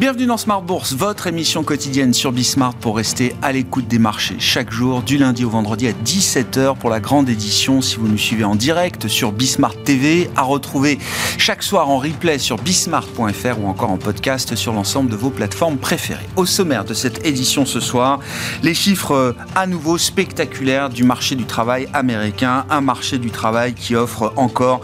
Bienvenue dans Smart Bourse, votre émission quotidienne sur Bismart pour rester à l'écoute des marchés chaque jour, du lundi au vendredi à 17h pour la grande édition. Si vous nous suivez en direct sur Bismart TV, à retrouver chaque soir en replay sur bismart.fr ou encore en podcast sur l'ensemble de vos plateformes préférées. Au sommaire de cette édition ce soir, les chiffres à nouveau spectaculaires du marché du travail américain, un marché du travail qui offre encore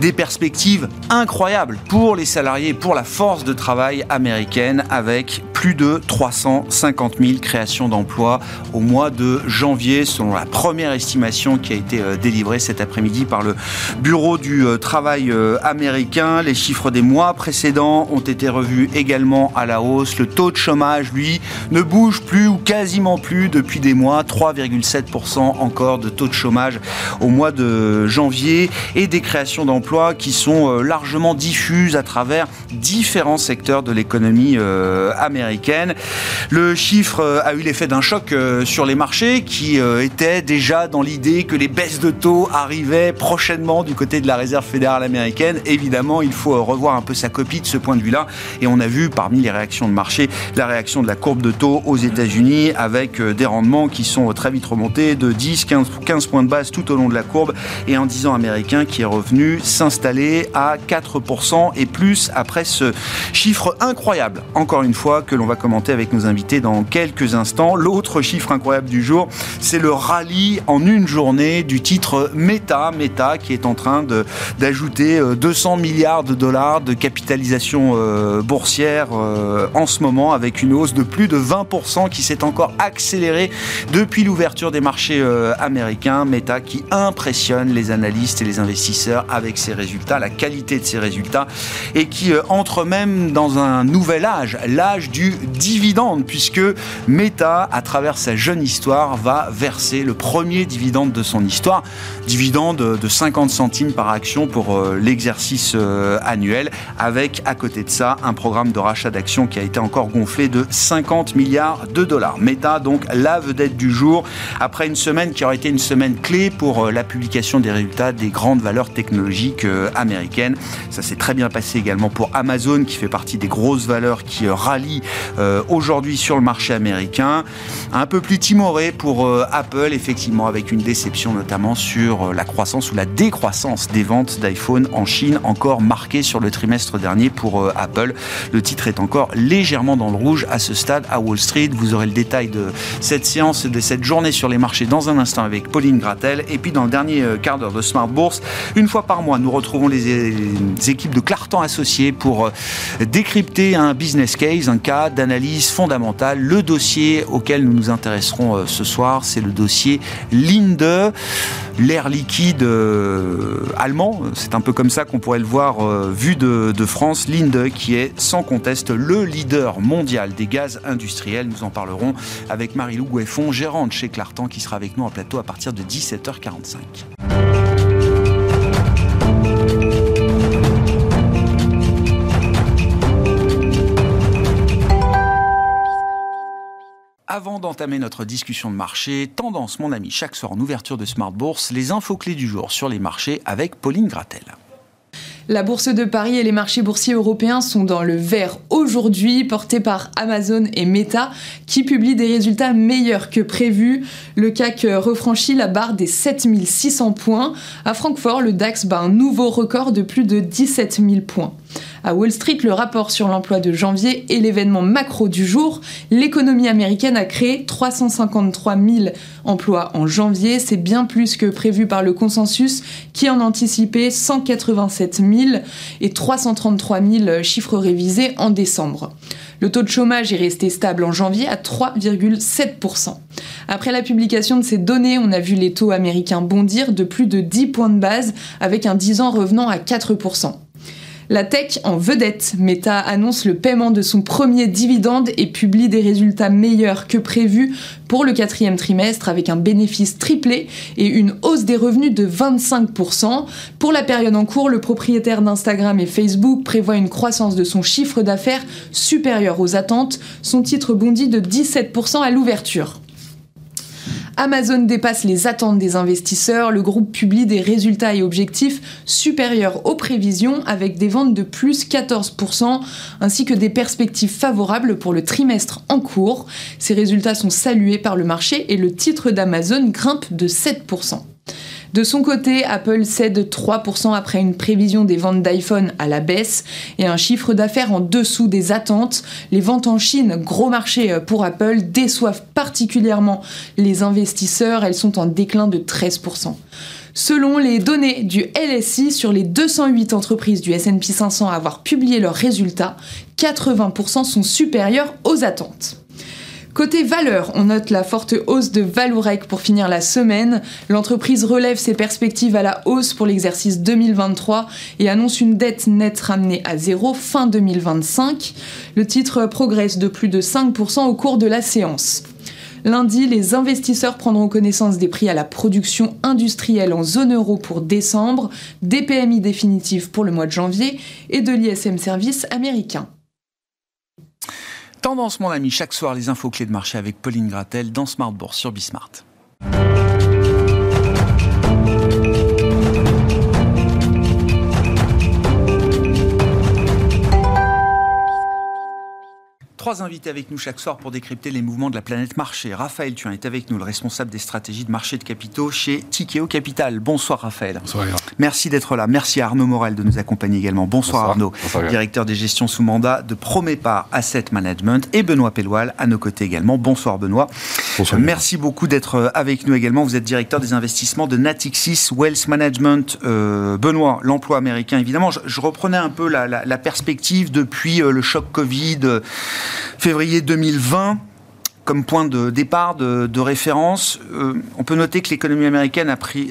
des perspectives incroyables pour les salariés, pour la force de travail américaine avec plus de 350 000 créations d'emplois au mois de janvier, selon la première estimation qui a été euh, délivrée cet après-midi par le Bureau du euh, travail euh, américain. Les chiffres des mois précédents ont été revus également à la hausse. Le taux de chômage, lui, ne bouge plus ou quasiment plus depuis des mois. 3,7% encore de taux de chômage au mois de janvier et des créations d'emplois qui sont largement diffuses à travers différents secteurs de l'économie euh, américaine. Le chiffre euh, a eu l'effet d'un choc euh, sur les marchés qui étaient déjà dans l'idée que les baisses de taux arrivaient prochainement du côté de la Réserve fédérale américaine. Évidemment, il faut revoir un peu sa copie de ce point de vue-là. Et on a vu parmi les réactions de marché la réaction de la courbe de taux aux États-Unis avec des rendements qui sont très vite remontés de 10, 15, 15 points de base tout au long de la courbe et un 10 ans américain qui est revenu s'installer à 4% et plus après ce chiffre incroyable encore une fois, que l'on va commenter avec nos invités dans quelques instants. L'autre chiffre incroyable du jour, c'est le rallye en une journée du titre Meta, Meta qui est en train d'ajouter 200 euh, milliards de dollars de capitalisation euh, boursière euh, en ce moment, avec une hausse de plus de 20% qui s'est encore accélérée depuis l'ouverture des marchés américains. Meta qui impressionne les analystes et les investisseurs avec ses résultats, la qualité de ses résultats, et qui entre même dans un nouvel l'âge, l'âge du dividende, puisque Meta, à travers sa jeune histoire, va verser le premier dividende de son histoire, dividende de 50 centimes par action pour euh, l'exercice euh, annuel, avec à côté de ça un programme de rachat d'actions qui a été encore gonflé de 50 milliards de dollars. Meta, donc la vedette du jour, après une semaine qui aurait été une semaine clé pour euh, la publication des résultats des grandes valeurs technologiques américaines. Ça s'est très bien passé également pour Amazon, qui fait partie des grosses valeurs qui euh, rallie euh, aujourd'hui sur le marché américain. Un peu plus timoré pour euh, Apple, effectivement, avec une déception notamment sur la croissance ou la décroissance des ventes d'iPhone en Chine, encore marquée sur le trimestre dernier pour Apple. Le titre est encore légèrement dans le rouge à ce stade à Wall Street. Vous aurez le détail de cette séance, de cette journée sur les marchés dans un instant avec Pauline Gratel. Et puis dans le dernier quart d'heure de Smart Bourse, une fois par mois, nous retrouvons les, équipes de Clartan associés pour décrypter un business case, un cas d'analyse fondamentale. Le dossier auquel nous nous intéresserons euh, ce soir, c'est le dossier Linde, l'air liquide euh, allemand. C'est un peu comme ça qu'on pourrait le voir euh, vu de, France. Linde qui est sans conteste le leader mondial des gaz industriels. Nous en parlerons avec Marie-Lou Goueffon, gérante chez Clartan, qui sera avec nous en plateau à partir de 17h45. Avant d'entamer notre discussion de marché, tendance mon ami chaque soir en ouverture de Smart Bourse, les infos clés du jour sur les marchés avec Pauline Gratel. La bourse de Paris et les marchés boursiers européens sont dans le vert aujourd'hui, portés par Amazon et Meta, qui publient des résultats meilleurs que prévus. Le CAC refranchit la barre des 7600 points. À Francfort, le DAX bat un nouveau record de plus de 17 000 points. À Wall Street, le rapport sur l'emploi de janvier est l'événement macro du jour. L'économie américaine a créé 353 000 emplois en janvier. C'est bien plus que prévu par le consensus qui en anticipait 187 000 et 333 000 chiffres révisés en décembre. Le taux de chômage est resté stable en janvier à 3,7%. Après la publication de ces données, on a vu les taux américains bondir de plus de 10 points de base avec un 10 ans revenant à 4%. La tech en vedette, Meta annonce le paiement de son premier dividende et publie des résultats meilleurs que prévus pour le quatrième trimestre avec un bénéfice triplé et une hausse des revenus de 25%. Pour la période en cours, le propriétaire d'Instagram et Facebook prévoit une croissance de son chiffre d'affaires supérieure aux attentes. Son titre bondit de 17% à l'ouverture. Amazon dépasse les attentes des investisseurs, le groupe publie des résultats et objectifs supérieurs aux prévisions avec des ventes de plus 14% ainsi que des perspectives favorables pour le trimestre en cours. Ces résultats sont salués par le marché et le titre d'Amazon grimpe de 7%. De son côté, Apple cède 3% après une prévision des ventes d'iPhone à la baisse et un chiffre d'affaires en dessous des attentes. Les ventes en Chine, gros marché pour Apple, déçoivent particulièrement les investisseurs. Elles sont en déclin de 13%. Selon les données du LSI sur les 208 entreprises du S&P 500 à avoir publié leurs résultats, 80% sont supérieurs aux attentes. Côté valeur, on note la forte hausse de Valourec pour finir la semaine. L'entreprise relève ses perspectives à la hausse pour l'exercice 2023 et annonce une dette nette ramenée à zéro fin 2025. Le titre progresse de plus de 5% au cours de la séance. Lundi, les investisseurs prendront connaissance des prix à la production industrielle en zone euro pour décembre, des PMI définitifs pour le mois de janvier et de l'ISM Service américain. Tendance, mon ami, chaque soir, les infos clés de marché avec Pauline Gratel dans Smart Bourse sur Bismart. Trois invités avec nous chaque soir pour décrypter les mouvements de la planète marché. Raphaël Thuin est avec nous, le responsable des stratégies de marché de capitaux chez Tikeo Capital. Bonsoir Raphaël. Bonsoir. Merci d'être là. Merci à Arnaud Morel de nous accompagner également. Bonsoir, Arnaud, directeur des gestions sous mandat de Promépar Asset Management et Benoît Pelloual à nos côtés également. Bonsoir Benoît. Bonsoir. Merci beaucoup d'être avec nous également. Vous êtes directeur des investissements de Natixis Wealth Management. Euh, Benoît, l'emploi américain évidemment. Je, reprenais un peu la, perspective depuis euh, le choc Covid. Euh, février 2020 comme point de départ, de, référence. Euh, on peut noter que l'économie américaine a, pris,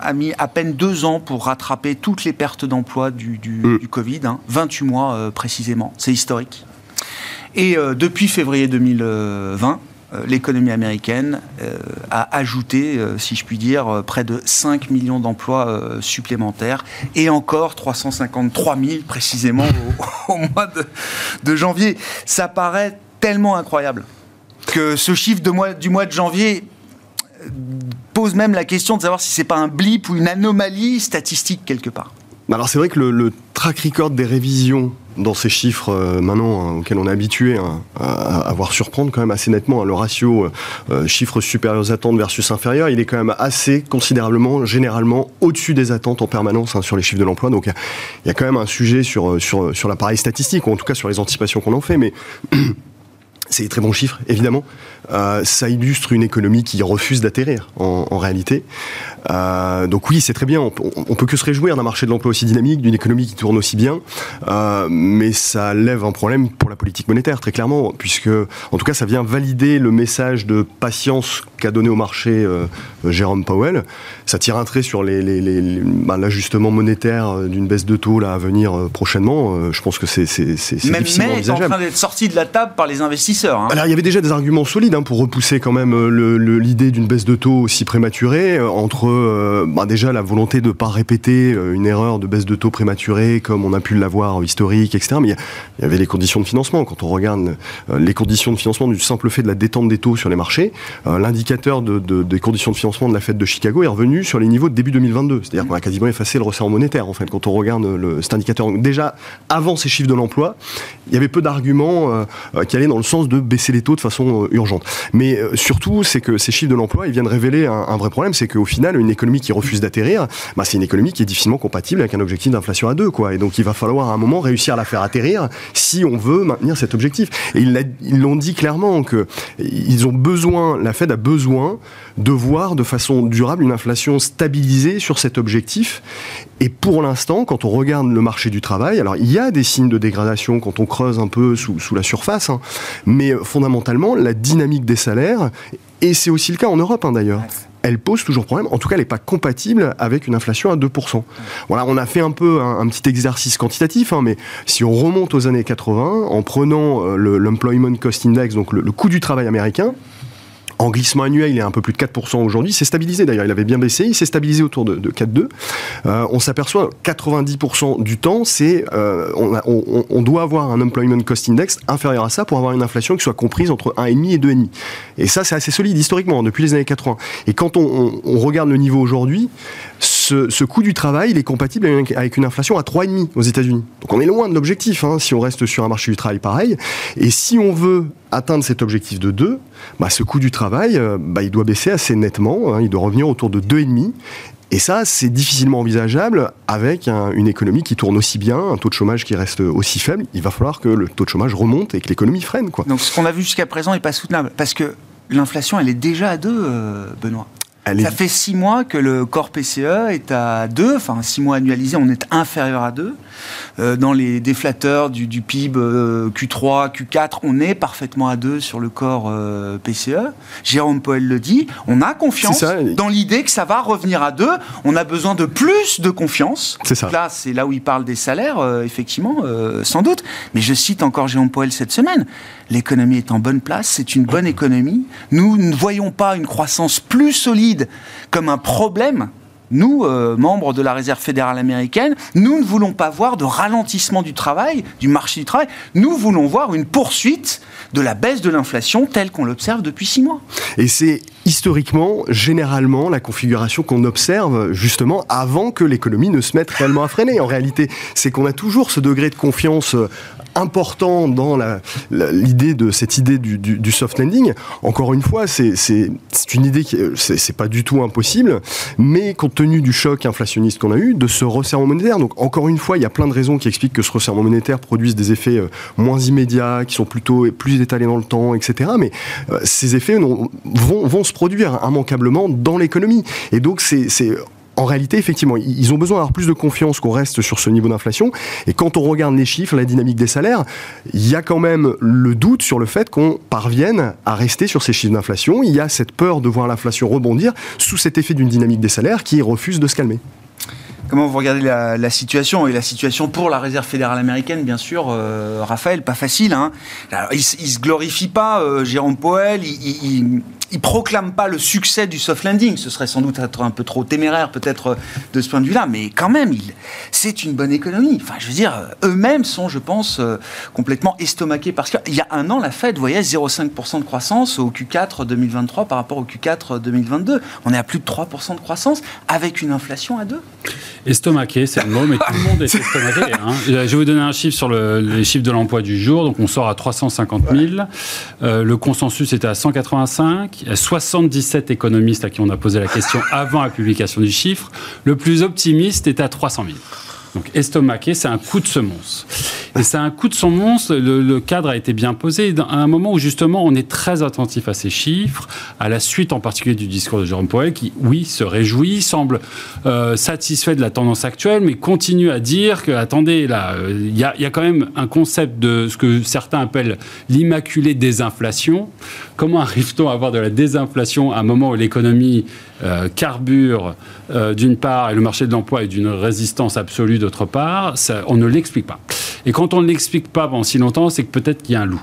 a, mis à peine deux ans pour rattraper toutes les pertes d'emploi du, mm. Covid, 28 hein. mois euh, précisément. C'est historique. Et euh, depuis février 2020, l'économie américaine a ajouté, si je puis dire, près de 5 millions d'emplois supplémentaires et encore 353 000 précisément au, mois de, janvier. Ça paraît tellement incroyable que ce chiffre du mois de janvier pose même la question de savoir si c'est pas un blip ou une anomalie statistique quelque part. Alors c'est vrai que le, track record des révisions dans ces chiffres euh, maintenant hein, auxquels on est habitué hein, à, voir surprendre quand même assez nettement hein, le ratio euh, chiffres supérieurs aux attentes versus inférieurs il est quand même assez considérablement généralement au-dessus des attentes en permanence sur les chiffres de l'emploi. Donc il y, a quand même un sujet sur, sur, sur l'appareil statistique ou en tout cas sur les anticipations qu'on en fait. Mais C'est des très bons chiffres, évidemment. Euh, ça illustre une économie qui refuse d'atterrir, en, réalité. Euh, donc oui, c'est très bien. On, on, peut que se réjouir d'un marché de l'emploi aussi dynamique, d'une économie qui tourne aussi bien. Euh, mais ça lève un problème pour la politique monétaire, très clairement, puisque, en tout cas, ça vient valider le message de patience qu'a donné au marché Jérôme Powell. Ça tire un trait sur bah, l'ajustement les, monétaire d'une baisse de taux là, à venir prochainement. je pense que c'est difficilement envisageable. Même est en train d'être sorti de la table par les investisseurs Hein. Alors il y avait déjà des arguments solides hein, pour repousser quand même euh, l'idée d'une baisse de taux aussi prématurée, euh, entre euh, bah, déjà la volonté de ne pas répéter une erreur de baisse de taux prématurée comme on a pu l'avoir historique, etc. Mais il y avait les conditions de financement. Quand on regarde les conditions de financement du simple fait de la détente des taux sur les marchés, l'indicateur des conditions de financement de la Fed de Chicago est revenu sur les niveaux de début 2022. C'est-à-dire qu'on a quasiment effacé le resserrement monétaire, en fait, quand on regarde cet indicateur. déjà, avant ces chiffres de l'emploi, il y avait peu d'arguments qui allaient dans le sens de baisser les taux de façon euh, urgente. Mais euh, surtout, c'est que ces chiffres de l'emploi, ils viennent révéler un, vrai problème, c'est qu'au final, une économie qui refuse d'atterrir, bah, c'est une économie qui est difficilement compatible avec un objectif d'inflation à deux, quoi. Et donc, il va falloir à un moment réussir à la faire atterrir si on veut maintenir cet objectif. Et ils l'ont dit clairement que ils ont besoin, la Fed a besoin de voir de façon durable une inflation stabilisée sur cet objectif. Et pour l'instant, quand on regarde le marché du travail, alors il y a des signes de dégradation quand on creuse un peu sous, la surface, hein, euh, fondamentalement, la dynamique des salaires, et c'est aussi le cas en Europe hein, d'ailleurs, elle pose toujours problème. En tout cas, elle n'est pas compatible avec une inflation à 2%. Voilà, on a fait un peu un, petit exercice quantitatif, hein, mais si on remonte aux années 80, en prenant euh, l'Employment Cost Index, donc le coût du travail américain, En glissement annuel, il est un peu plus de 4% aujourd'hui. C'est stabilisé d'ailleurs. Il avait bien baissé. Il s'est stabilisé autour de, 4,2. Euh, on s'aperçoit 90% du temps, c'est euh, on, doit avoir un employment cost index inférieur à ça pour avoir une inflation qui soit comprise entre 1,5 et 2,5. Et ça, c'est assez solide historiquement depuis les années 80. Et quand on, regarde le niveau aujourd'hui, ce, coût du travail, il est compatible avec une inflation à 3,5 aux États-Unis. Donc on est loin de l'objectif hein, si on reste sur un marché du travail pareil. Et si on veut atteindre cet objectif de 2, bah, ce coût du travail, euh, bah, il doit baisser assez nettement. Hein. il doit revenir autour de 2,5. Et ça, c'est difficilement envisageable avec une économie qui tourne aussi bien, un taux de chômage qui reste aussi faible. Il va falloir que le taux de chômage remonte et que l'économie freine. Donc ce qu'on a vu jusqu'à présent n'est pas soutenable. Parce que l'inflation, elle est déjà à 2, euh, Ça fait six mois que le corps PCE est à 2, enfin six mois annualisés, on est inférieur à 2. Euh, dans les déflateurs du, PIB Q3, Q4, on est parfaitement à 2 sur le corps euh, PCE. Jérôme Poel le dit, on a confiance dans l'idée que ça va revenir à 2. On a besoin de plus de confiance. C'est ça. Là, c'est là où il parle des salaires, euh, effectivement, sans doute. Mais je cite encore Jérôme Poel cette semaine. L'économie est en bonne place, c'est une bonne économie. Nous ne voyons pas une croissance plus solide comme un problème nous, euh, membres de la Réserve fédérale américaine, nous ne voulons pas voir de ralentissement du travail, du marché du travail. Nous voulons voir une poursuite de la baisse de l'inflation telle qu'on l'observe depuis six mois. Et c'est historiquement, généralement, la configuration qu'on observe justement avant que l'économie ne se mette réellement à freiner. En réalité, c'est qu'on a toujours ce degré de confiance euh, important dans l'idée de cette idée du, soft landing. Encore une fois, c'est une idée qui c'est pas du tout impossible, mais compte tenu du choc inflationniste qu'on a eu, de ce resserrement monétaire. Donc encore une fois, il y a plein de raisons qui expliquent que ce resserrement monétaire produise des effets euh, moins immédiats, qui sont plutôt plus étalés dans le temps, etc. Mais euh, ces effets vont, vont se produire immanquablement dans l'économie. Et donc c'est en réalité, effectivement, ils ont besoin d'avoir plus de confiance qu'on reste sur ce niveau d'inflation. Et quand on regarde les chiffres, la dynamique des salaires, il y a quand même le doute sur le fait qu'on parvienne à rester sur ces chiffres d'inflation. Il y a cette peur de voir l'inflation rebondir sous cet effet d'une dynamique des salaires qui refuse de se calmer. Comment vous regardez la, situation et la situation pour la réserve fédérale américaine, bien sûr, euh, Raphaël, pas facile. Hein. il, ne se glorifie pas, euh, Jérôme Powell, proclame pas le succès du soft landing. Ce serait sans doute un peu trop téméraire, peut-être, euh, de ce point de vue-là. Mais quand même, c'est une bonne économie. Enfin, je veux dire, euh, eux-mêmes sont, je pense, euh, complètement estomaqués. Parce qu'il y a un an, la Fed voyait 0,5% de croissance au Q4 2023 par rapport au Q4 2022. On est à plus de 3% de croissance avec une inflation à 2. Estomaqué, c'est le mot, mais tout le monde est estomaqué. Hein. Je vais vous donner un chiffre sur les chiffres de l'emploi du jour. Donc, on sort à 350 000. le consensus était à 185. Il y a 77 économistes à qui on a posé la question avant la publication du chiffre. Le plus optimiste est à 300 000. Donc estomaqué, c'est un coup de semonce. Et c'est un coup de semonce, le, cadre a été bien posé, à un moment où justement on est très attentif à ces chiffres, à la suite en particulier du discours de Jérôme Powell, qui, oui, se réjouit, semble euh, satisfait de la tendance actuelle, mais continue à dire que, attendez, là, euh, il y, a, quand même un concept de ce que certains appellent l'immaculée désinflation. Comment arrive-t-on à avoir de la désinflation à un moment où l'économie euh, carbure d'une part et le marché de l'emploi est d'une résistance absolue d'autre part ça, On ne l'explique pas. Et quand on ne l'explique pas pendant si longtemps, c'est que peut-être qu'il y a un loup.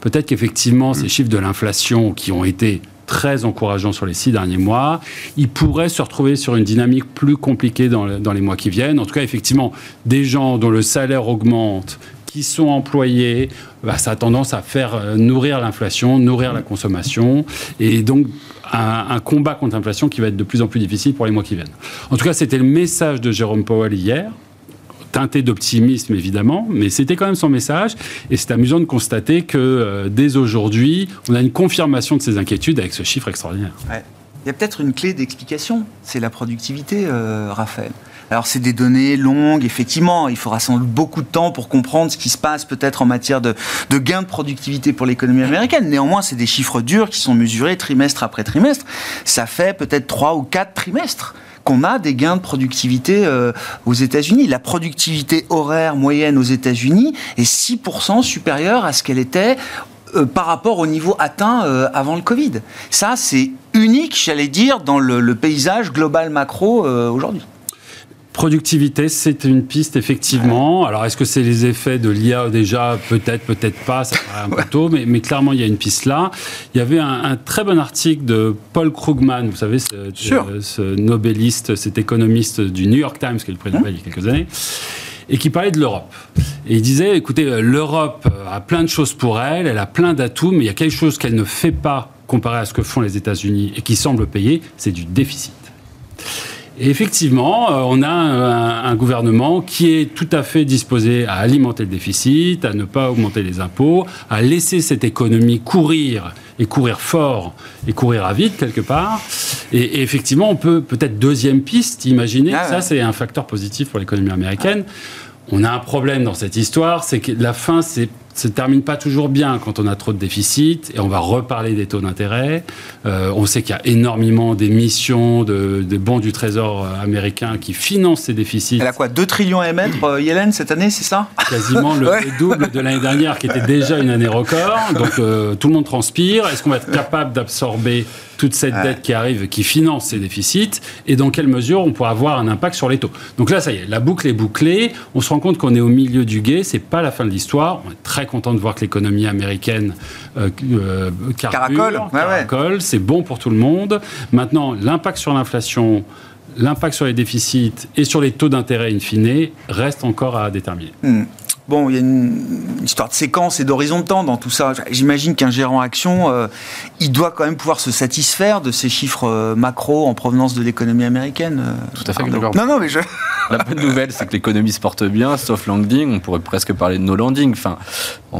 Peut-être qu'effectivement, ces chiffres de l'inflation qui ont été très encourageants sur les six derniers mois, ils pourraient se retrouver sur une dynamique plus compliquée dans, dans les mois qui viennent. En tout cas, effectivement, des gens dont le salaire augmente qui sont employés, bah, ça a tendance à faire euh, nourrir l'inflation, nourrir la consommation, et donc un, un combat contre l'inflation qui va être de plus en plus difficile pour les mois qui viennent. En tout cas, c'était le message de Jérôme Powell hier teinté d'optimisme évidemment, mais c'était quand même son message. Et c'est amusant de constater que euh, dès aujourd'hui, on a une confirmation de ces inquiétudes avec ce chiffre extraordinaire. Il y a peut-être une clé d'explication, c'est la productivité, euh, Raphaël. Alors c'est des données longues, effectivement, il faudra sans doute beaucoup de temps pour comprendre ce qui se passe peut-être en matière de, de gains de productivité pour l'économie américaine. Néanmoins, c'est des chiffres durs qui sont mesurés trimestre après trimestre. Ça fait peut-être trois ou quatre trimestres qu'on a des gains de productivité euh, aux États-Unis. La productivité horaire moyenne aux États-Unis est 6% supérieure à ce qu'elle était euh, par rapport au niveau atteint euh, avant le Covid. Ça, c'est unique, j'allais dire, dans le, le, paysage global macro aujourd'hui. Productivité, c'est une piste, effectivement. Alors, est-ce que c'est les effets de l'IA déjà? Peut-être, peut-être pas, ça paraît un peu tôt, mais, mais, clairement, il y a une piste là. Il y avait un, très bon article de Paul Krugman, vous savez, ce, ce, nobeliste, cet économiste du New York Times, qui est le prix Nobel il y a quelques années, et qui parlait de l'Europe. Et il disait, écoutez, l'Europe a plein de choses pour elle, elle a plein d'atouts, mais il y a quelque chose qu'elle ne fait pas comparé à ce que font les États-Unis et qui semble payer, c'est du déficit. Et effectivement, euh, on a un, gouvernement qui est tout à fait disposé à alimenter le déficit, à ne pas augmenter les impôts, à laisser cette économie courir et courir fort et courir à vite quelque part. Et, effectivement, on peut peut-être deuxième piste imaginer. Ah ça, c'est un facteur positif pour l'économie américaine. On a un problème dans cette histoire, c'est que la fin, c'est se termine pas toujours bien quand on a trop de déficits et on va reparler des taux d'intérêt. Euh, on sait qu'il y a énormément d'émissions de, de, bons du Trésor euh, américain qui financent ces déficits. Elle a quoi 2 trillions à émettre, euh, Yellen, cette année, c'est ça? Quasiment le, double de l'année dernière qui était déjà une année record. Donc tout le monde transpire. Est-ce qu'on va être capable d'absorber toute cette dette qui arrive, qui finance ces déficits, et dans quelle mesure on pourra avoir un impact sur les taux. Donc là, ça y est, la boucle est bouclée. On se rend compte qu'on est au milieu du guet. C'est pas la fin de l'histoire. On est très content de voir que l'économie américaine euh, euh caracole. caracole. C'est bon pour tout le monde. Maintenant, l'impact sur l'inflation l'impact sur les déficits et sur les taux d'intérêt in fine reste encore à déterminer. Hmm. Bon, il y a une, histoire de séquence et d'horizon de temps dans tout ça. J'imagine qu'un gérant action, euh, il doit quand même pouvoir se satisfaire de ces chiffres euh, macro en provenance de l'économie américaine. Euh, tout à fait d'accord. Non, non, mais je... La bonne nouvelle, c'est que l'économie se porte bien, sauf landing. On pourrait presque parler de no landing. Enfin,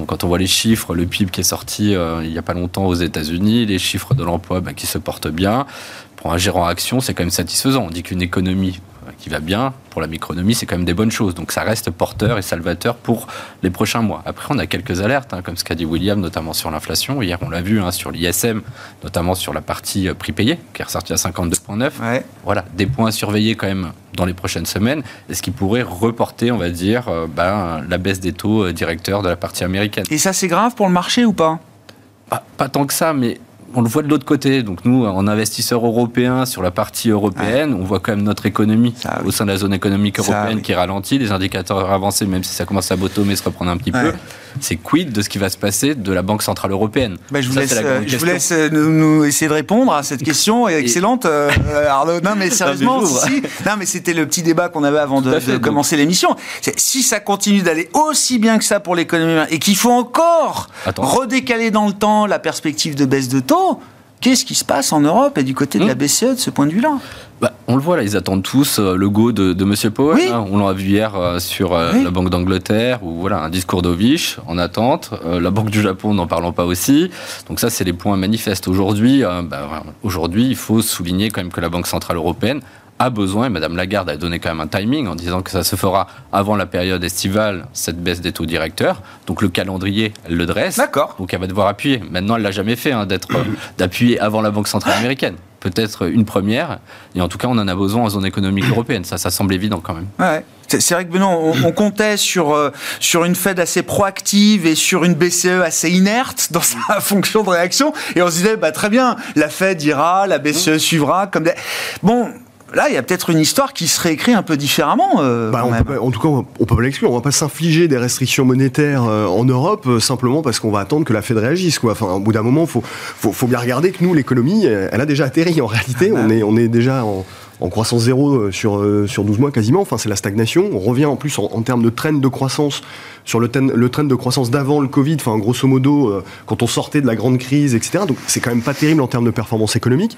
quand on voit les chiffres, le PIB qui est sorti il n'y a pas longtemps aux États-Unis, les chiffres de l'emploi ben, qui se portent bien. Pour un gérant action, c'est quand même satisfaisant. On dit qu'une économie qui va bien, pour la micronomie, c'est quand même des bonnes choses. Donc ça reste porteur et salvateur pour les prochains mois. Après, on a quelques alertes, hein, comme ce qu'a dit William, notamment sur l'inflation. Hier, on l'a vu hein, sur l'ISM, notamment sur la partie euh, prix payé, qui est ressortie à 52,9. Voilà, des points à surveiller quand même dans les prochaines semaines, et ce qui pourrait reporter, on va dire, euh, ben, la baisse des taux euh, directeurs de la partie américaine. Et ça, c'est grave pour le marché ou pas pas tant que ça, mais on le voit de l'autre côté. Donc nous, en investisseurs européens, sur la partie européenne, on voit quand même notre économie au sein de la zone économique européenne qui ralentit, les indicateurs avancés, même si ça commence à mais se reprendre un petit peu. C'est quid de ce qui va se passer de la Banque Centrale Européenne bah, Je vous laisse, je vous laisse euh, nous, essayer de répondre à cette question. excellente, euh, Arnaud. Non, mais sérieusement, si, non, mais c'était le petit débat qu'on avait avant de, commencer l'émission. Si ça continue d'aller aussi bien que ça pour l'économie et qu'il faut encore redécaler dans le temps la perspective de baisse de taux, Qu'est-ce qui se passe en Europe et du côté de la hmm. BCE de ce point de vue-là? Bah, on le voit là, ils attendent tous euh, le go de, de M. Powell. Hein. On l'a vu hier euh, sur euh, la Banque d'Angleterre, ou voilà un discours d'Ovich en attente. la Banque du Japon, n'en parlons pas aussi. Donc ça, c'est les points manifestes. Aujourd'hui, bah, aujourd'hui, il faut souligner quand même que la Banque centrale européenne a besoin, et Mme Lagarde a donné quand même un timing en disant que ça se fera avant la période estivale, cette baisse des taux directeurs. Donc le calendrier, elle le dresse. D'accord. Donc elle va devoir appuyer. Maintenant, elle l'a jamais fait, hein, d'être, euh, d'appuyer avant la Banque Centrale Américaine. Peut-être une première, et en tout cas, on en a besoin en zone économique européenne. Ça, ça semble évident quand même. Ouais. C'est vrai que Benoît, on, comptait sur, euh, sur une Fed assez proactive et sur une BCE assez inerte dans sa fonction de réaction. Et on se disait, bah, très bien, la Fed ira, la BCE suivra. Comme des... Bon, Là, il y a peut-être une histoire qui serait écrite un peu différemment. Euh, bah, en tout cas, on peut pas l'exclure. On va pas s'infliger des restrictions monétaires euh, en Europe euh, simplement parce qu'on va attendre que la Fed réagisse. Quoi. Enfin, au bout d'un moment, faut, faut, bien regarder que nous, l'économie, elle a déjà atterri. En réalité, ah on, bah. est, on est déjà en, croissance zéro sur, sur 12 mois quasiment. Enfin, c'est la stagnation. On revient en plus en, termes de trend de croissance sur le, le trend de croissance d'avant le Covid. Enfin, grosso modo, quand on sortait de la grande crise, etc. Donc, c'est quand même pas terrible en termes de performance économique.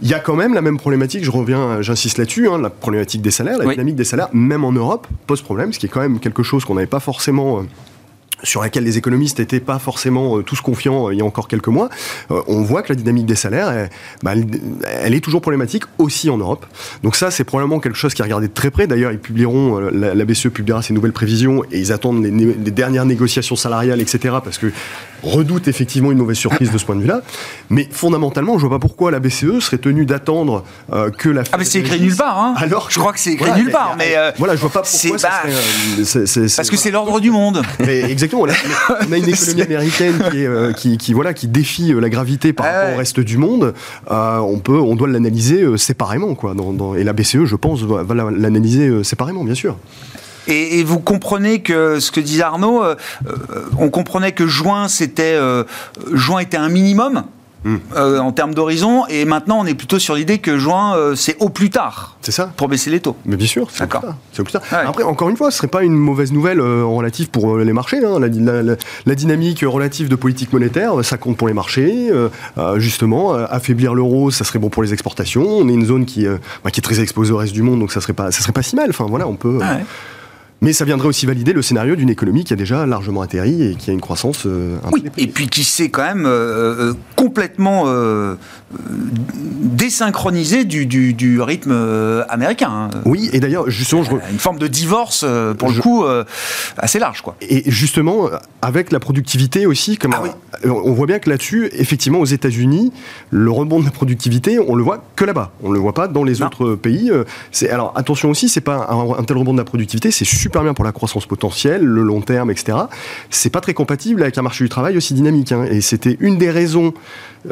Il y a quand même la même problématique, je reviens, j'insiste là-dessus, hein, la problématique des salaires, la dynamique des salaires, même en Europe, pose problème, ce qui est quand même quelque chose qu'on n'avait pas forcément... Euh, sur laquelle les économistes n'étaient pas forcément euh, tous confiants euh, il y a encore quelques mois, on voit que la dynamique des salaires, bah, elle, est toujours problématique aussi en Europe. Donc ça, c'est probablement quelque chose qui est regardé de très près. D'ailleurs, ils publieront, la, BCE publiera ses nouvelles prévisions et ils attendent les, les dernières négociations salariales, etc. Parce que redoute effectivement une mauvaise surprise de ce point de vue-là. Mais fondamentalement, je vois pas pourquoi la BCE serait tenue d'attendre euh, que la. Ah, mais c'est écrit nulle part, hein Alors, je crois que c'est écrit nulle part, mais. euh, voilà, je vois pas pourquoi. c'est- ça serait, euh, Parce que c'est l'ordre du monde. Mais exactement. On a, on a une économie américaine qui, est, qui, qui, voilà, qui défie la gravité par Ah rapport au reste du monde. On peut, on doit l'analyser séparément, quoi. Dans, dans- et la BCE, je pense, va, va la- l'analyser séparément, bien sûr. Et, et vous comprenez que ce que disait Arnaud, euh, euh, on comprenait que juin c'était euh, juin était un minimum. Euh, en termes d'horizon, et maintenant on est plutôt sur l'idée que juin euh, c'est au plus tard C'est ça. pour baisser les taux. Mais bien sûr, c'est D'accord. comme ça. C'est comme ça. Ouais. Après, encore une fois, ce serait pas une mauvaise nouvelle euh, relatif pour les marchés. hein. La, la- la- la dynamique relative de politique monétaire, ça compte pour les marchés. Justement, affaiblir l'euro, ça serait bon pour les exportations. On est une zone qui, bah, qui est très exposée au reste du monde, donc ça serait pas, ça serait pas si mal. Enfin voilà, on peut. Ouais. Mais ça viendrait aussi valider le scénario d'une économie qui a déjà largement atterri et qui a une croissance euh, un Oui, peu et puis qui s'est quand même euh, euh, complètement euh, euh, désynchronisé du, du- du rythme euh, américain. hein. Oui, et d'ailleurs, justement, je, Une forme de divorce, pour Je- le coup, assez large. quoi. Et justement, avec la productivité aussi, comme Ah oui. on voit bien que là-dessus, effectivement, aux États-Unis, le rebond de la productivité, on le voit que là-bas. On le voit pas dans les Non. autres pays. Alors attention aussi, c'est pas un, un tel rebond de la productivité, c'est super bien pour la croissance potentielle, le long terme, etc. C'est pas très compatible avec un marché du travail aussi dynamique. hein. Et c'était une des raisons,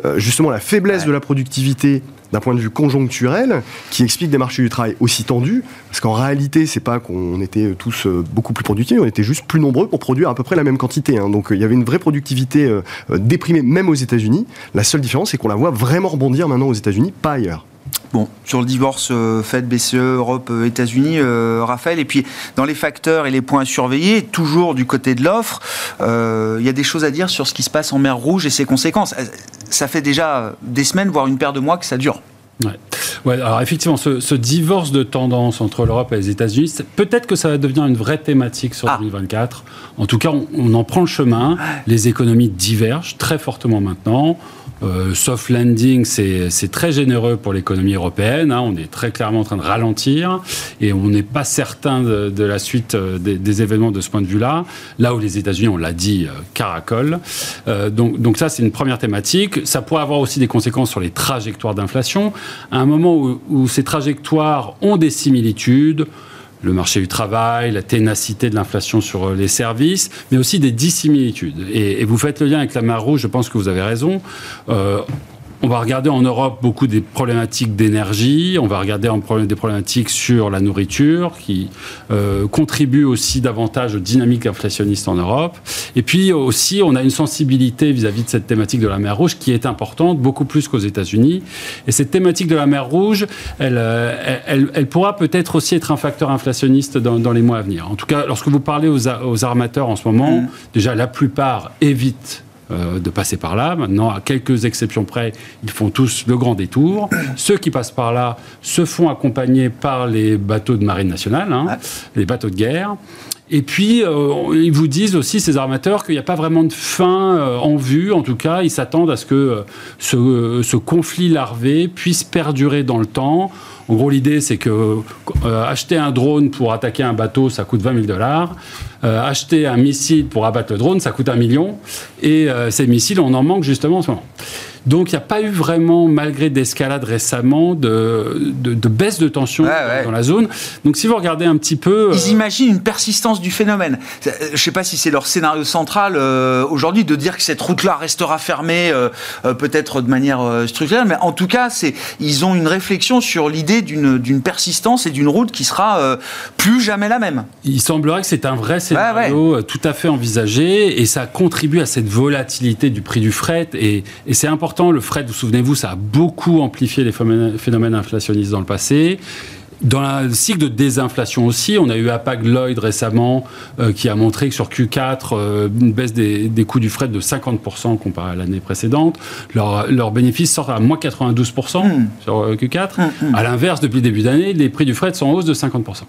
euh, justement, la faiblesse de la productivité d'un point de vue conjoncturel, qui explique des marchés du travail aussi tendus, parce qu'en réalité, c'est pas qu'on était tous euh, beaucoup plus productifs, on était juste plus nombreux pour produire à peu près la même quantité. hein. Donc euh, il y avait une vraie productivité déprimée, même aux États-Unis. La seule différence, c'est qu'on la voit vraiment rebondir maintenant aux États-Unis, pas ailleurs. Bon, sur le divorce euh, Fed, BCE, Europe, euh, États-Unis, euh, Raphaël, et puis dans les facteurs et les points à surveiller, toujours du côté de l'offre, euh, il y a des choses à dire sur ce qui se passe en mer Rouge et ses conséquences. Ça fait déjà des semaines, voire une paire de mois que ça dure. Ouais. Ouais, alors effectivement, ce, ce divorce de tendance entre l'Europe et les États-Unis, peut-être que ça va devenir une vraie thématique sur Ah. 2024. En tout cas, on, on en prend le chemin. Les économies divergent très fortement maintenant. Euh, soft landing, c'est très généreux pour l'économie européenne. hein. On est très clairement en train de ralentir et on n'est pas certain de, de la suite euh, des, des événements de ce point de vue-là. Là où les États-Unis, on l'a dit, euh, caracole. Euh, donc, donc ça, c'est une première thématique. Ça pourrait avoir aussi des conséquences sur les trajectoires d'inflation. À un moment où, où ces trajectoires ont des similitudes, le marché du travail, la ténacité de l'inflation sur euh, les services, mais aussi des dissimilitudes. Et, vous faites le lien avec la mer Rouge, je pense que vous avez raison. Euh, on va regarder en Europe beaucoup des problématiques d'énergie, on va regarder en problème- des problématiques sur la nourriture qui euh, contribuent aussi davantage aux dynamiques inflationnistes en Europe. Et puis aussi, on a une sensibilité vis-à-vis de cette thématique de la mer Rouge qui est importante, beaucoup plus qu'aux États-Unis. Et cette thématique de la mer Rouge, elle, euh, elle, pourra peut-être aussi être un facteur inflationniste dans, dans les mois à venir. En tout cas, lorsque vous parlez aux, armateurs en ce moment, Mhm. déjà la plupart évitent euh, de passer par là. Maintenant, à quelques exceptions près, ils font tous le grand détour. Ceux qui passent par là se font accompagner par les bateaux de marine nationale, hein, les bateaux de guerre. Et puis, euh, ils vous disent aussi, ces armateurs, qu'il n'y a pas vraiment de fin euh, en vue. En tout cas, ils s'attendent à ce que ce, ce conflit larvé puisse perdurer dans le temps. En gros, l'idée, c'est que euh, acheter un drone pour attaquer un bateau, ça coûte 20 000 dollars. Euh, acheter un missile pour abattre le drone, ça coûte un million. Et euh, ces missiles, on en manque justement en ce moment. Donc, il n'y a pas eu vraiment, malgré d'escalade récemment, de, de, de baisse de tension Ouais, ouais. dans la zone. Donc, si vous regardez un petit peu... Ils euh, imaginent une persistance du phénomène. Euh, Je ne sais pas si c'est leur scénario central euh, aujourd'hui de dire que cette route-là restera fermée, euh, peut-être de manière structurelle, mais en tout cas, ils ont une réflexion sur l'idée d'une persistance et d'une route qui sera plus jamais la même. Il semblerait que c'est un vrai scénario tout à fait envisagé et ça contribue à cette volatilité du prix du fret. Et, et c'est important, le fret, vous souvenez-vous, ça a beaucoup amplifié les phénomènes, phénomènes inflationnistes dans le passé. Dans le cycle de désinflation aussi, on a eu Apag Lloyd récemment euh, qui a montré que sur Q4, euh, une baisse des, des coûts du fret de 50% comparé à l'année précédente. Leurs leur bénéfices sortent à moins 92% Mm. sur euh, Q4. Mm, mm. À l'inverse, depuis le début d'année, les prix du fret sont en hausse de 50%.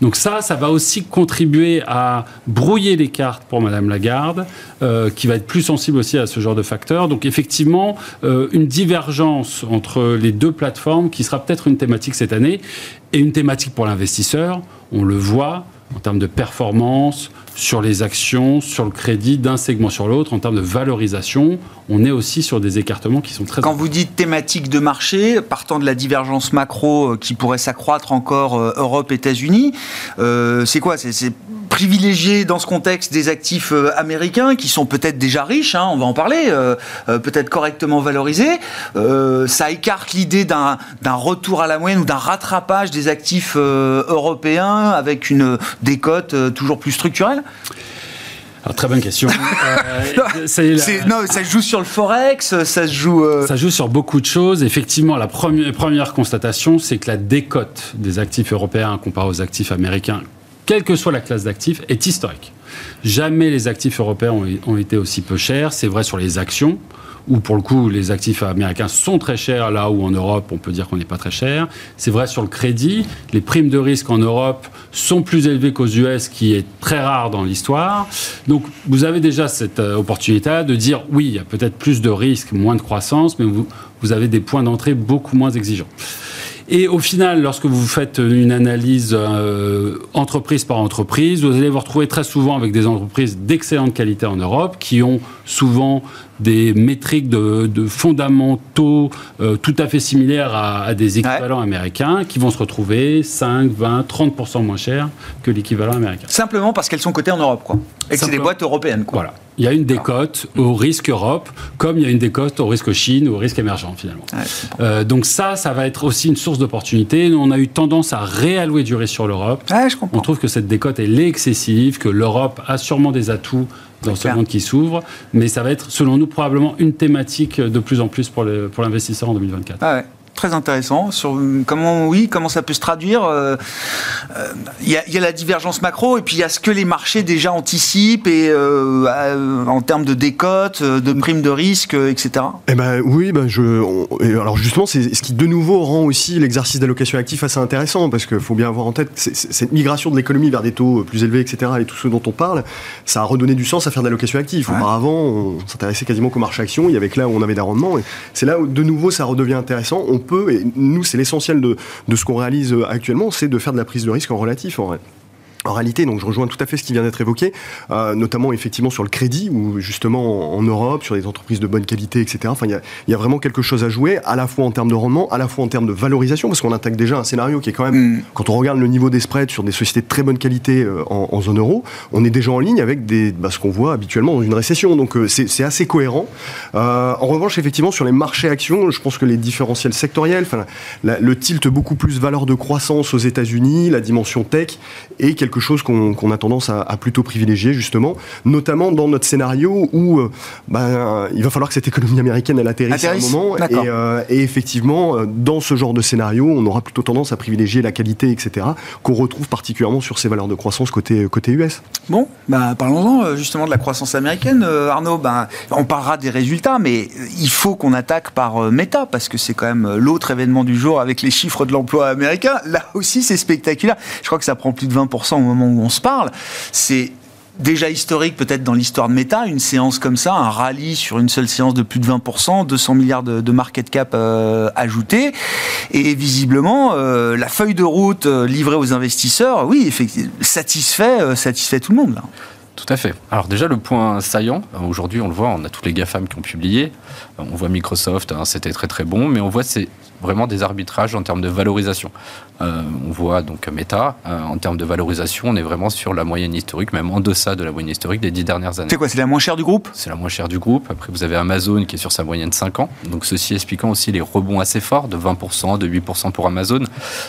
Donc ça, ça va aussi contribuer à brouiller les cartes pour Madame Lagarde, euh, qui va être plus sensible aussi à ce genre de facteurs. Donc effectivement, une divergence entre les deux plateformes qui sera peut-être une thématique cette année et une thématique pour l'investisseur. On le voit. En termes de performance, sur les actions, sur le crédit d'un segment sur l'autre, en termes de valorisation, on est aussi sur des écartements qui sont très... Quand vous dites thématique de marché, partant de la divergence macro euh, qui pourrait s'accroître encore euh, Europe-États-Unis, euh, c'est quoi? C'est privilégier dans ce contexte des actifs américains qui sont peut-être déjà riches, hein, on va en parler, peut-être correctement valorisés. ça écarte l'idée d'un retour à la moyenne ou d'un rattrapage des actifs européens avec une décote toujours plus structurelle alors, très bonne question. euh, non, ça joue sur le forex, ça se joue. Euh, ça joue sur beaucoup de choses. Effectivement, la première, première constatation, c'est que la décote des actifs européens comparé aux actifs américains, quelle que soit la classe d'actifs, est historique. Jamais les actifs européens ont été aussi peu chers. C'est vrai sur les actions où pour le coup les actifs américains sont très chers, là où en Europe on peut dire qu'on n'est pas très cher. C'est vrai sur le crédit, les primes de risque en Europe sont plus élevées qu'aux US, qui est très rare dans l'histoire. Donc vous avez déjà cette euh, opportunité de dire oui, il y a peut-être plus de risques, moins de croissance, mais vous, avez des points d'entrée beaucoup moins exigeants. Et au final, lorsque vous faites une analyse euh, entreprise par entreprise, vous allez vous retrouver très souvent avec des entreprises d'excellente qualité en Europe qui ont souvent des métriques de, fondamentaux euh, tout à fait similaires à, des équivalents américains qui vont se retrouver 5, 20, 30% moins chers que l'équivalent américain. Simplement parce qu'elles sont cotées en Europe, quoi. Et que c'est des boîtes européennes, quoi. Voilà. Il y a une décote au risque Europe, comme il y a une décote au risque Chine ou au risque émergent, finalement. Euh, donc ça, ça va être aussi une source d'opportunité. Nous, on a eu tendance à réallouer du risque sur l'Europe. on trouve que cette décote, elle est excessive, que l'Europe a sûrement des atouts dans ce monde qui s'ouvre. Mais ça va être, selon nous, probablement une thématique de plus en plus pour l'investisseur pour en 2024. Ah ouais très intéressant sur comment oui comment ça peut se traduire. Il euh, euh, y, a, y, a la divergence macro et puis il y a ce que les marchés déjà anticipent et euh, en termes de décote, de primes de risque, etc. Eh ben oui, ben je alors justement c'est ce qui de nouveau rend aussi l'exercice d'allocation active assez intéressant parce qu'il faut bien avoir en tête cette migration de l'économie vers des taux plus élevés, etc. et tout ce dont on parle, ça a redonné du sens à faire de l'allocation active. Auparavant, on s'intéressait quasiment qu'au marché action, il y avait que là où on avait des rendements. C'est là où de nouveau ça redevient intéressant. On peut, et nous, c'est l'essentiel de, de, ce qu'on réalise actuellement, c'est de faire de la prise de risque en relatif, en vrai. En réalité, donc je rejoins tout à fait ce qui vient d'être évoqué, euh, notamment effectivement sur le crédit, ou justement en, Europe, sur des entreprises de bonne qualité, etc. Enfin, il y, y a, vraiment quelque chose à jouer, à la fois en termes de rendement, à la fois en termes de valorisation, parce qu'on attaque déjà un scénario qui est quand même, mm. quand on regarde le niveau des spreads sur des sociétés de très bonne qualité euh, en, en, zone euro, on est déjà en ligne avec des, bah, ce qu'on voit habituellement dans une récession. Donc euh, c'est assez cohérent. Euh, en revanche, effectivement, sur les marchés actions, je pense que les différentiels sectoriels, le tilt beaucoup plus valeur de croissance aux États-Unis, la dimension tech, et quelque chose qu'on a tendance à, plutôt privilégier justement, notamment dans notre scénario où euh, ben, il va falloir que cette économie américaine elle atterrisse, à un moment et, euh, et, effectivement euh, dans ce genre de scénario on aura plutôt tendance à privilégier la qualité etc qu'on retrouve particulièrement sur ces valeurs de croissance côté, côté US. Bon, bah, parlons-en justement de la croissance américaine Arnaud, ben, on parlera des résultats mais il faut qu'on attaque par Meta parce que c'est quand même l'autre événement du jour avec les chiffres de l'emploi américain. Là aussi c'est spectaculaire. Je crois que ça prend plus de 20 au moment où on se parle, c'est déjà historique peut-être dans l'histoire de Meta, une séance comme ça, un rallye sur une seule séance de plus de 20%, 200 milliards de, market cap euh, ajoutés, et visiblement euh, la feuille de route euh, livrée aux investisseurs, oui, satisfait, satisfait tout le monde là. Tout à fait. Alors déjà le point saillant, aujourd'hui on le voit, on a tous les GAFAM qui ont publié, on voit Microsoft, hein, c'était très très bon, mais on voit c'est vraiment des arbitrages en termes de valorisation. Euh, on voit donc Meta, euh, en termes de valorisation, on est vraiment sur la moyenne historique, même en deçà de la moyenne historique des dix dernières années. C'est quoi C'est la moins chère du groupe? C'est la moins chère du groupe. Après, vous avez Amazon qui est sur sa moyenne 5 ans. Donc, ceci expliquant aussi les rebonds assez forts de 20%, de 8% pour Amazon.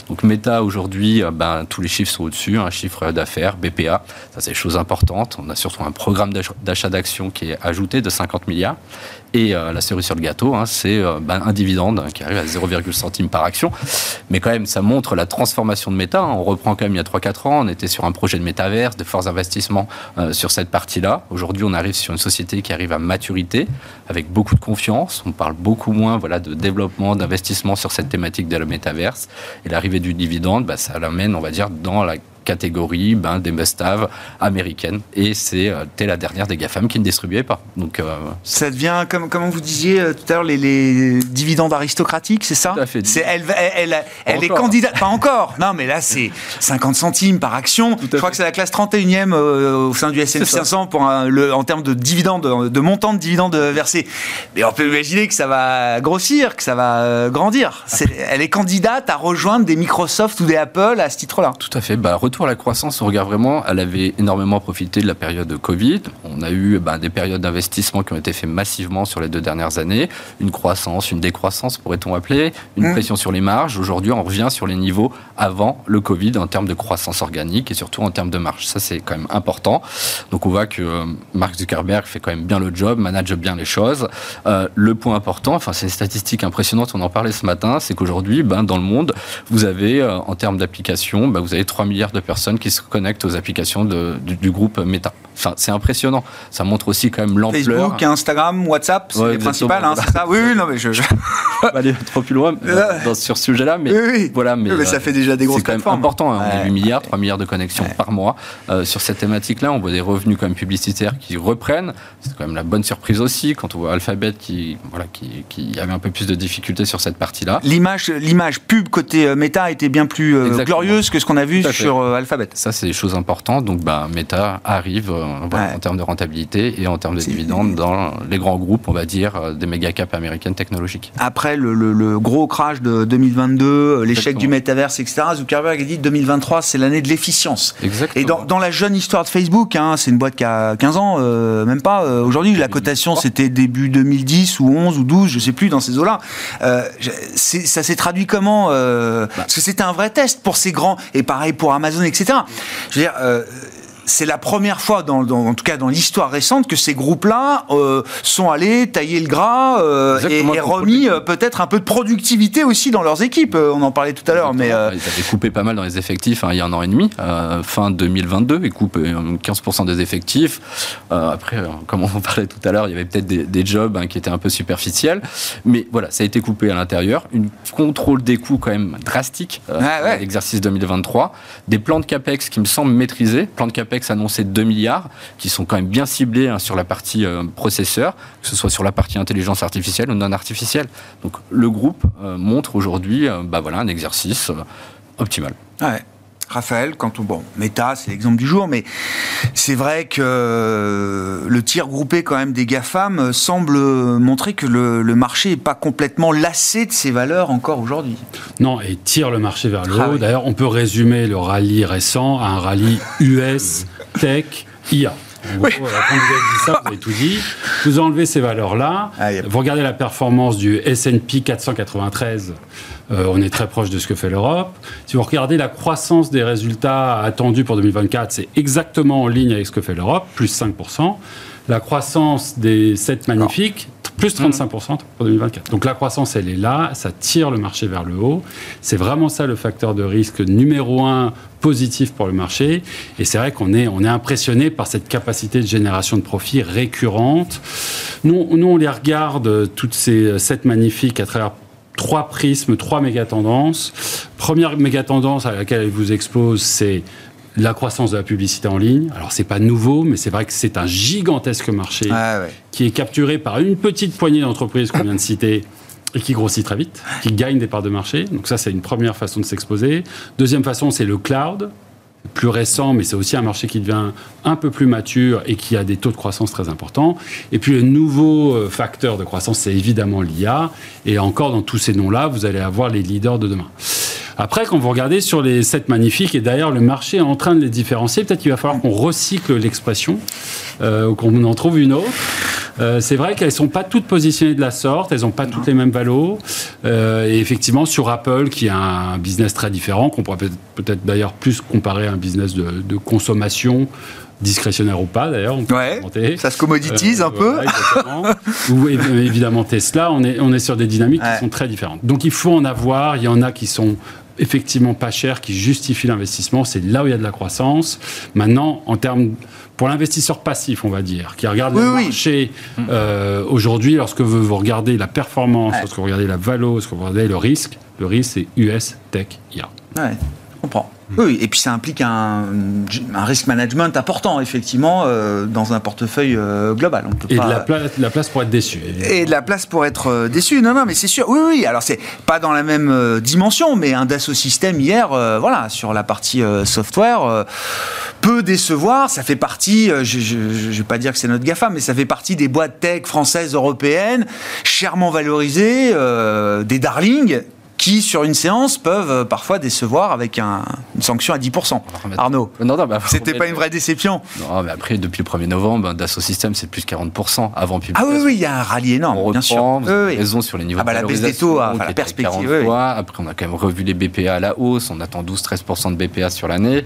Donc, Meta aujourd'hui, euh, ben, tous les chiffres sont au-dessus. Un chiffre d'affaires, BPA, ça c'est chose importante. On a surtout un programme d'achat d'actions qui est ajouté de 50 milliards. Et la cerise sur le gâteau, hein, c'est ben, un dividende qui arrive à 0,5 centimes par action. Mais quand même, ça montre la transformation de méta. On reprend quand même il y a 3-4 ans, on était sur un projet de métaverse, de forts investissements euh, sur cette partie-là. Aujourd'hui, on arrive sur une société qui arrive à maturité, avec beaucoup de confiance. On parle beaucoup moins voilà, de développement, d'investissement sur cette thématique de la métaverse. Et l'arrivée du dividende, bah, ça l'amène, on va dire, dans la catégorie ben, des must-have américaines. Et c'était la dernière des GAFAM qui ne distribuait pas. Donc, ça devient, comme, comme vous disiez tout à l'heure, les, les, dividendes aristocratiques, c'est ça Tout à fait. Elle elle, elle, est candidate, pas encore. Non, mais là, c'est 50 centimes par action. Je crois que c'est la classe 31e au sein du S&P 500 pour le, en termes de dividendes, de montant de dividendes versés. Mais on peut imaginer que ça va grossir, que ça va grandir. elle est candidate à rejoindre des Microsoft ou des Apple à ce titre-là. Tout à fait. Bah, retour à la croissance, on regarde vraiment, elle avait énormément profité de la période de Covid. On a eu bah, des périodes d'investissement qui ont été faites massivement sur les deux dernières années. Une croissance, une décroissance, pourrait-on appeler, une mmh. pression sur les marges. Aujourd'hui, on revient sur les niveaux avant le Covid en termes de croissance organique et surtout en termes de marge. Ça, c'est quand même important. Donc, on voit que euh, Mark Zuckerberg fait quand même bien le job, manage bien les choses. Euh, le point important, enfin, c'est une statistique impressionnante, on en parlait ce matin, c'est qu'aujourd'hui, ben, dans le monde, vous avez, euh, en termes d'applications, ben, vous avez 3 milliards de personnes qui se connectent aux applications de, du, groupe Meta. Enfin, c'est impressionnant. Ça montre aussi quand même l'ampleur. Facebook, Instagram, WhatsApp, c'est les principales, hein, c'est ça Oui, oui, non, mais je. je... pas aller trop plus loin dans, sur ce sujet-là, mais oui, voilà. Mais, mais ça fait déjà des grosses C'est quand même important. Hein, on a 8 milliards, 3 milliards de connexions par mois. Euh, sur cette thématique-là, on voit des revenus quand même publicitaires qui reprennent. C'est quand même la bonne surprise aussi quand on voit Alphabet qui, voilà, qui, qui avait un peu plus de difficultés sur cette partie-là. L'image, l'image pub côté euh, Meta était bien plus euh, glorieuse que ce qu'on a vu sur Alphabet. Ça, c'est des choses importantes. Donc, bah, Meta arrive en termes de rentabilité et en termes de dividendes dans les grands groupes, on va dire, des méga caps américaines technologiques. Après le, le gros crash de 2022, l'échec du métaverse, etc., Zuckerberg a dit 2023, c'est l'année de l'efficience. Et dans, dans, la jeune histoire de Facebook, hein, c'est une boîte qui a 15 ans, euh, même pas. Euh, aujourd'hui, la cotation, c'était début 2010 ou 11 ou 12, je sais plus, dans ces eaux-là. Euh, ça s'est traduit comment bah. Parce que c'était un vrai test pour ces grands, et pareil pour Amazon, etc. Je veux dire, c'est la première fois, dans, en tout cas dans l'histoire récente, que ces groupes-là euh, sont allés tailler le gras euh, et, remis euh, peut-être un peu de productivité aussi dans leurs équipes. on en parlait tout à l'heure, mais ils avaient coupé pas mal dans les effectifs hein, il y a un an et demi, fin 2022, ils coupent 15% des effectifs. après, comme on en parlait tout à l'heure, il y avait peut-être des, jobs hein, qui étaient un peu superficiels, mais voilà, ça a été coupé à l'intérieur. Une contrôle des coûts quand même drastique, à l'exercice 2023, des plans de capex qui me semblent maîtrisés, plans de capex CAPEX annoncé 2 milliards, qui sont quand même bien ciblés hein, sur la partie euh, processeur, que ce soit sur la partie intelligence artificielle ou non artificielle. Donc le groupe euh, montre aujourd'hui euh, bah, voilà, un exercice optimal. Raphaël, quand on, bon, Meta, c'est l'exemple du jour, mais c'est vrai que le tir groupé quand même des GAFAM semble montrer que le, marché n'est pas complètement lassé de ses valeurs encore aujourd'hui. Non, et tire le marché vers le ah haut. D'ailleurs, on peut résumer le rallye récent à un rallye US, tech, IA. Quand vous avez dit ça, vous avez tout dit. Vous enlevez ces valeurs-là, ah, vous regardez la performance du S&P 493 euh, on est très proche de ce que fait l'Europe. Si vous regardez la croissance des résultats attendus pour 2024, c'est exactement en ligne avec ce que fait l'Europe, plus 5%. La croissance des 7 magnifiques, plus 35% pour 2024. Donc la croissance, elle est là, ça tire le marché vers le haut. C'est vraiment ça le facteur de risque numéro un positif pour le marché. Et c'est vrai qu'on est, on est impressionné par cette capacité de génération de profits récurrente. Nous, nous on les regarde, toutes ces 7 magnifiques, à travers trois prismes, trois méga-tendances. Première méga-tendance à laquelle elle vous expose, c'est la croissance de la publicité en ligne. Alors, c'est pas nouveau, mais c'est vrai que c'est un gigantesque marché ah qui est capturé par une petite poignée d'entreprises qu'on vient de citer et qui grossit très vite, qui gagne des parts de marché. Donc ça, c'est une première façon de s'exposer. Deuxième façon, c'est le cloud plus récent, mais c'est aussi un marché qui devient un peu plus mature et qui a des taux de croissance très importants. Et puis le nouveau euh, facteur de croissance, c'est évidemment l'IA. Et encore dans tous ces noms-là, vous allez avoir les leaders de demain. Après, quand vous regardez sur les sept magnifiques, et d'ailleurs le marché est en train de les différencier, peut-être qu'il va falloir qu'on recycle l'expression, euh, ou qu'on en trouve une autre. Euh, c'est vrai qu'elles ne sont pas toutes positionnées de la sorte, elles n'ont pas toutes les mêmes valos. Euh, et effectivement, sur Apple, qui a un business très différent, qu'on pourrait peut-être d'ailleurs plus comparer à un business de, consommation, discrétionnaire ou pas d'ailleurs. Ouais, ça se commoditise un peu. ou évidemment Tesla, on est, on est sur des dynamiques qui sont très différentes. Donc il faut en avoir, il y en a qui sont effectivement pas chers, qui justifient l'investissement, c'est là où il y a de la croissance. Maintenant, en termes pour l'investisseur passif, on va dire, qui regarde le marché euh, aujourd'hui, lorsque vous, regardez la performance, lorsque vous regardez la valo, lorsque vous regardez le risque, le risque c'est US Tech IA. Comprends. Oui, et puis ça implique un, un risk management important, effectivement, euh, dans un portefeuille euh, global. On peut Et pas- de la, pla- de la place pour être déçu. et de la place pour être euh, déçu. Non, non, mais c'est sûr. Oui, oui. Alors c'est pas dans la même dimension, mais un Dassault Systèmes hier, euh, voilà, sur la partie software, peut décevoir. Ça fait partie. je, je vais pas dire que c'est notre Gafa, mais ça fait partie des boîtes tech françaises, européennes, chèrement valorisées, des darlings. Qui, sur une séance, peuvent euh, parfois décevoir avec un- une sanction à 10%. remettre- Arnaud, Non, non, bah, c'était pas une vraie déception. Non, mais après, depuis le 1er novembre, ben, Dassault Systèmes, c'est plus de 40% avant Ah publication. oui, oui, il y a un rallye énorme, On bien sûr. reprend, vous Oui, avez oui. raison sur les niveaux Ah bah, de la baisse des taux, enfin, la perspective, 40 oui, oui. fois. Après, on a quand même revu les BPA à la hausse. On attend 12-13% de BPA sur l'année.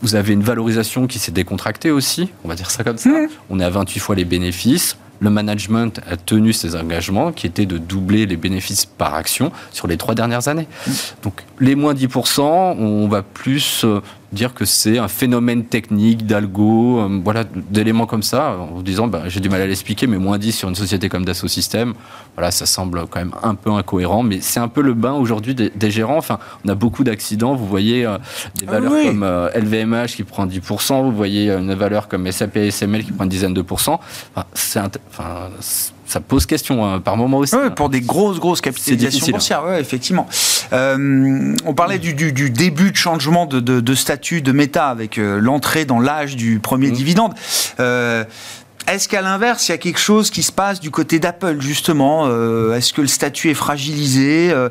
Vous avez une valorisation qui s'est décontractée aussi, on va dire ça comme ça. Mmh. On est à 28 fois les bénéfices. Le management a tenu ses engagements qui étaient de doubler les bénéfices par action sur les trois dernières années. Mmh. Donc les moins 10%, on va plus euh, dire que c'est un phénomène technique, d'algo, euh, voilà, d'éléments comme ça, en disant, bah, j'ai du mal à l'expliquer, mais moins 10 sur une société comme Dassault Systèmes, voilà, ça semble quand même un peu incohérent, mais c'est un peu le bain aujourd'hui des, des gérants. Enfin, on a beaucoup d'accidents, vous voyez euh, des Ah valeurs oui. comme euh, LVMH qui prend 10%, vous voyez euh, une valeur comme SAP SML qui prend une dizaine de pourcents. Enfin, c'est int- enfin, c- ça pose question hein, par moment aussi. Ouais, hein. pour des grosses, grosses capitalisations hein. boursières, ouais, effectivement. Euh, on parlait du, du- du début de changement de, de- de statut de Meta avec euh, l'entrée dans l'âge du premier Mhm. dividende. Euh, est-ce qu'à l'inverse, il y a quelque chose qui se passe du côté d'Apple, justement Euh, Est-ce que le statut est fragilisé Euh,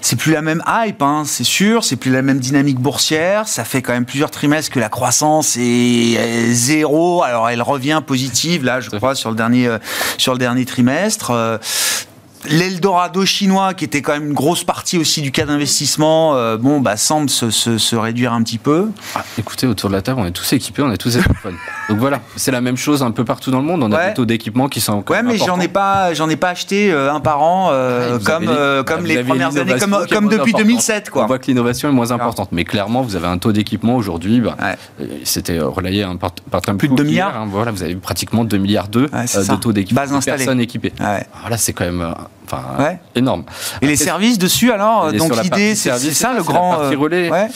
C'est plus la même hype, hein, c'est sûr, c'est plus la même dynamique boursière. Ça fait quand même plusieurs trimestres que la croissance est zéro. Alors elle revient positive, là, je crois, sur le dernier, euh, sur le dernier trimestre. L'Eldorado chinois, qui était quand même une grosse partie aussi du cas d'investissement, euh, bon, bah, semble se, se- se réduire un petit peu. Ah, écoutez, autour de la table, on est tous équipés, on a tous des téléphones. Donc voilà, c'est la même chose un peu partout dans le monde. On a Ouais. des taux d'équipement qui sont Ouais, mais j'en ai pas, j'en ai pas acheté euh, un par an euh, Ouais, vous comme avez- comme les premières années, comme, depuis importante. 2007, quoi. On voit que l'innovation est moins importante, mais clairement, vous avez un taux d'équipement aujourd'hui. bah, C'était relayé hein, par, par Plus de Cook 2 hier, milliards. hein, voilà, vous avez pratiquement 2 milliards 2 Ouais, c'est de taux d'équipement. Personnes équipées. Ouais. Alors là, c'est quand même, enfin, Ouais. énorme. Et les services dessus, alors Donc l'idée, c'est ça le grand. euh, relais. ouais.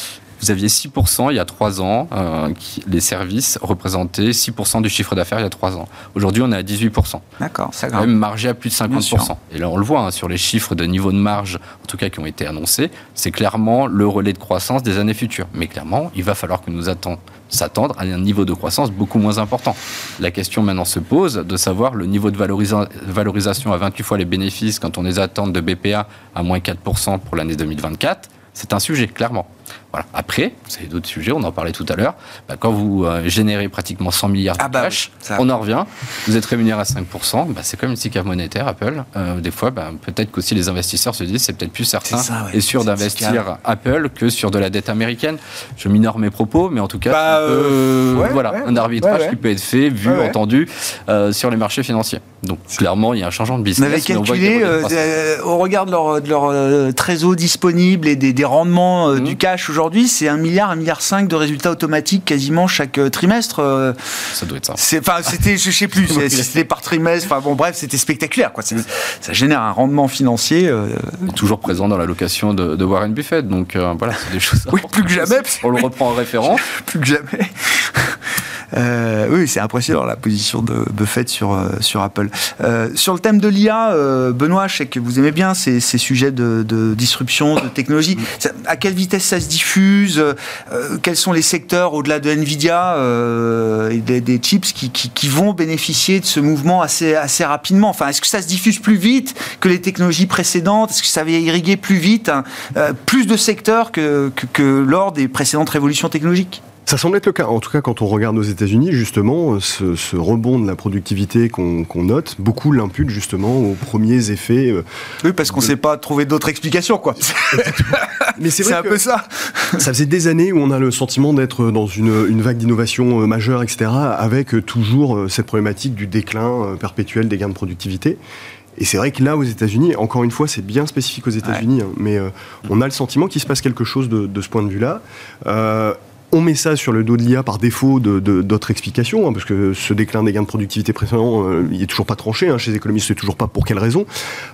Vous aviez 6% il y a 3 ans, euh, qui- les services représentaient 6% du chiffre d'affaires il y a 3 ans. Aujourd'hui, on est à 18%. D'accord, ça même margé à plus de Bien sûr. 50%. Et là, on le voit hein, sur les chiffres de niveau de marge, en tout cas qui ont été annoncés, c'est clairement le relais de croissance des années futures. Mais clairement, il va falloir que nous attend- s'attendre à un niveau de croissance beaucoup moins important. La question maintenant se pose de savoir le niveau de valorisa- valorisation à 28 fois les bénéfices quand on les attend de BPA à moins 4% pour l'année 2024. C'est un sujet, clairement. Voilà. Après, c'est d'autres sujets, on en parlait tout à l'heure. Bah, quand vous euh, générez pratiquement 100 milliards de Ah bah cash, oui, on en revient. Vous êtes rémunéré à 5%, bah, c'est comme une SICAV monétaire, Apple. Euh, des fois, peut-être qu'aussi les investisseurs se disent c'est peut-être plus certain C'est ça, ouais. et sûr d'investir. Apple que sur de la dette américaine. Je minore mes propos, mais en tout cas, euh, ouais, voilà, ouais. un arbitrage qui peut être fait, vu, entendu, euh, sur les marchés financiers. Donc, clairement, il y a un changement de On business. avait mais on voit qu'il y a calculé, euh, au regard de leur, de leur trésor disponible et des, des rendements Mhm. du cash aujourd'hui, c'est 1 milliard, 1 milliard 5 de résultats automatiques quasiment chaque euh, trimestre. euh, Ça doit être ça. c'est, enfin, c'était, je sais plus, c'était par trimestre. Enfin bon, bref, c'était spectaculaire. Quoi. Ça génère un rendement financier. euh, toujours présent dans l'allocation de, de Warren Buffett. Donc euh, voilà, c'est des choses. Oui, plus que jamais. On le reprend en référence. plus que jamais. Euh, oui, c'est impressionnant la position de Buffett sur, euh, sur Apple. Euh, sur le thème de l'IA, euh, Benoît, je sais que vous aimez bien ces, ces sujets de, de disruption, de technologie. À quelle vitesse ça se diffuse euh, Quels sont les secteurs au-delà de Nvidia euh, et des, des chips qui, qui- qui vont bénéficier de ce mouvement assez, assez rapidement? Enfin, est-ce que ça se diffuse plus vite que les technologies précédentes? Est-ce que ça va irriguer plus vite hein, plus de secteurs que, que, que lors des précédentes révolutions technologiques? Ça semble être le cas. En tout cas, quand on regarde aux États-Unis, justement, euh, ce, ce rebond de la productivité qu'on note, beaucoup l'imputent justement aux premiers effets. euh, Oui, parce qu'on ne sait pas trouver d'autres explications, quoi. Mais c'est un peu ça. ça faisait des années où on a le sentiment d'être dans une, une vague d'innovation euh, majeure, etc., avec toujours cette problématique du déclin perpétuel des gains de productivité. Et c'est vrai que là, aux États-Unis, encore une fois, c'est bien spécifique aux États-Unis, hein, mais euh, on a le sentiment qu'il se passe quelque chose de, de ce point de vue-là. Euh, on met ça sur le dos de l'IA par défaut d'autres de, explications, hein, parce que ce déclin des gains de productivité précédents, euh, il est toujours pas tranché. Hein, chez les économistes, c'est toujours pas pour quelle raison.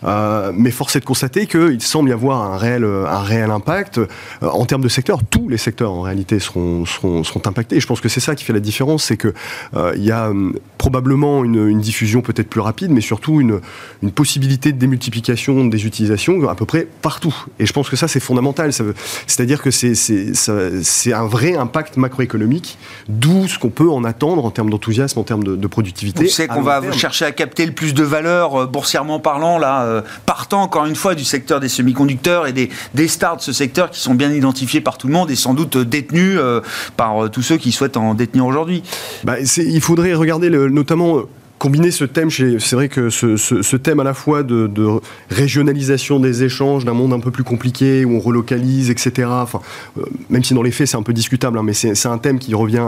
Euh, mais force est de constater qu'il semble y avoir un réel, un réel impact. Euh, en termes de secteur, tous les secteurs en réalité seront, seront, impactés. Et je pense que c'est ça qui fait la différence, c'est que euh, il y a probablement une, une diffusion peut-être plus rapide, mais surtout une, une possibilité de démultiplication des utilisations à peu près partout. Et je pense que ça, c'est fondamental. C'est-à-dire que c'est un vrai impact macroéconomique, d'où ce qu'on peut en attendre en termes d'enthousiasme, en termes de, de productivité. On sait qu'on va chercher à capter le plus de valeur, euh, boursièrement parlant, là, euh, partant encore une fois du secteur des semi-conducteurs et des, des stars de ce secteur qui sont bien identifiés par tout le monde et sans doute détenus euh, par euh, tous ceux qui souhaitent en détenir aujourd'hui. Bah, il faudrait regarder le, notamment combiner ce thème, c'est vrai que ce, ce, ce, thème à la fois de, de régionalisation des échanges, d'un monde un peu plus compliqué, où on relocalise, etc. Enfin, euh, même si dans les faits c'est un peu discutable, hein, mais c'est un thème qui revient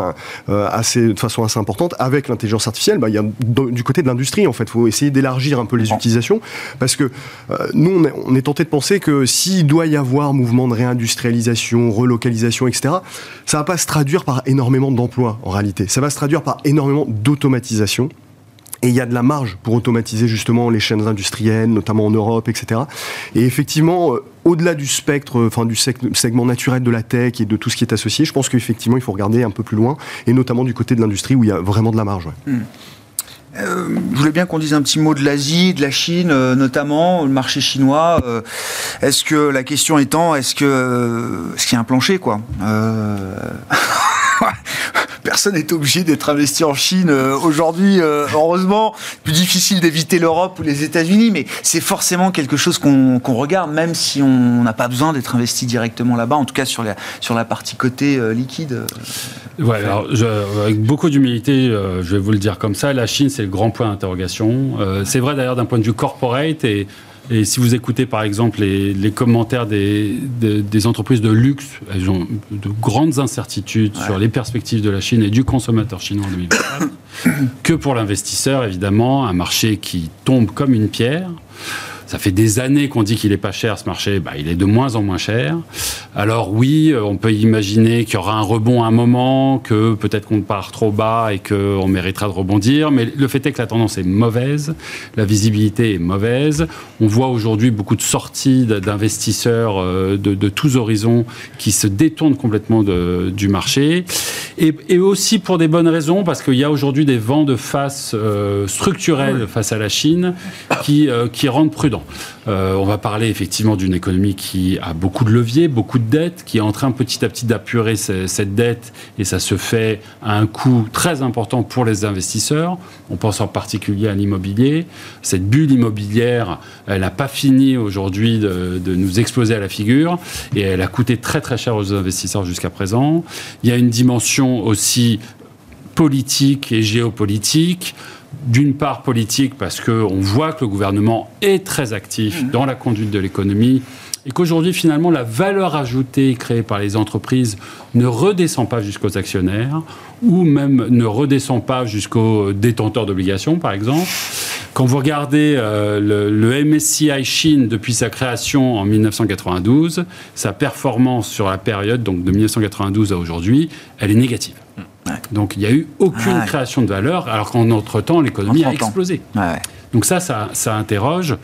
euh, assez, de façon assez importante. Avec l'intelligence artificielle, bah, il y a du côté de l'industrie, en fait, il faut essayer d'élargir un peu les utilisations, parce que euh, nous, on est, on est, tenté de penser que s'il doit y avoir mouvement de réindustrialisation, relocalisation, etc., ça va pas se traduire par énormément d'emplois, en réalité. Ça va se traduire par énormément d'automatisation. Et il y a de la marge pour automatiser justement les chaînes industrielles, notamment en Europe, etc. Et effectivement, euh, au-delà du spectre, enfin du segment naturel de la tech et de tout ce qui est associé, je pense qu'effectivement, il faut regarder un peu plus loin, et notamment du côté de l'industrie où il y a vraiment de la marge. Mmh. Euh, je voulais bien qu'on dise un petit mot de l'Asie, de la Chine, euh, notamment le marché chinois. Euh, est-ce que la question étant, est-ce que est-ce qu'il y a un plancher, quoi? personne n'est obligé d'être investi en Chine euh, aujourd'hui. Euh, heureusement, plus difficile d'éviter l'Europe ou les États-Unis, mais c'est forcément quelque chose qu'on qu regarde, même si on n'a pas besoin d'être investi directement là-bas, en tout cas sur la, sur la partie côté euh, liquide. Ouais, alors, je, avec beaucoup d'humilité, je vais vous le dire comme ça, la Chine, c'est le grand point d'interrogation. C'est vrai d'ailleurs d'un point de vue corporate et et si vous écoutez par exemple les, les commentaires des, des, des, entreprises de luxe, elles ont de grandes incertitudes ouais. sur les perspectives de la Chine et du consommateur chinois en 2024. que pour l'investisseur, évidemment, un marché qui tombe comme une pierre. Ça fait des années qu'on dit qu'il est pas cher ce marché, bah, il est de moins en moins cher. Alors oui, on peut imaginer qu'il y aura un rebond à un moment, que peut-être qu'on part trop bas et qu'on méritera de rebondir, mais le fait est que la tendance est mauvaise, la visibilité est mauvaise. On voit aujourd'hui beaucoup de sorties d'investisseurs de, de, tous horizons qui se détournent complètement de, du marché, et, et, aussi pour des bonnes raisons, parce qu'il y a aujourd'hui des vents de face euh, structurels face à la Chine qui, euh, qui rendent prudent. Euh, on va parler effectivement d'une économie qui a beaucoup de leviers, beaucoup de dettes, qui est en train petit à petit d'apurer cette dette, et ça se fait à un coût très important pour les investisseurs. On pense en particulier à l'immobilier. Cette bulle immobilière, elle n'a pas fini aujourd'hui de, de, nous exploser à la figure, et elle a coûté très très cher aux investisseurs jusqu'à présent. Il y a une dimension aussi politique et géopolitique d'une part politique parce qu'on voit que le gouvernement est très actif dans la conduite de l'économie et qu'aujourd'hui finalement la valeur ajoutée créée par les entreprises ne redescend pas jusqu'aux actionnaires ou même ne redescend pas jusqu'aux détenteurs d'obligations par exemple. Quand vous regardez euh, le, le, MSCI Chine depuis sa création en 1992, sa performance sur la période donc de 1992 à aujourd'hui, elle est négative. Donc il n'y a eu aucune ah création de valeur, alors qu'en entre-temps, l'économie a explosé. Ah ouais. Donc ça, ça, ça interroge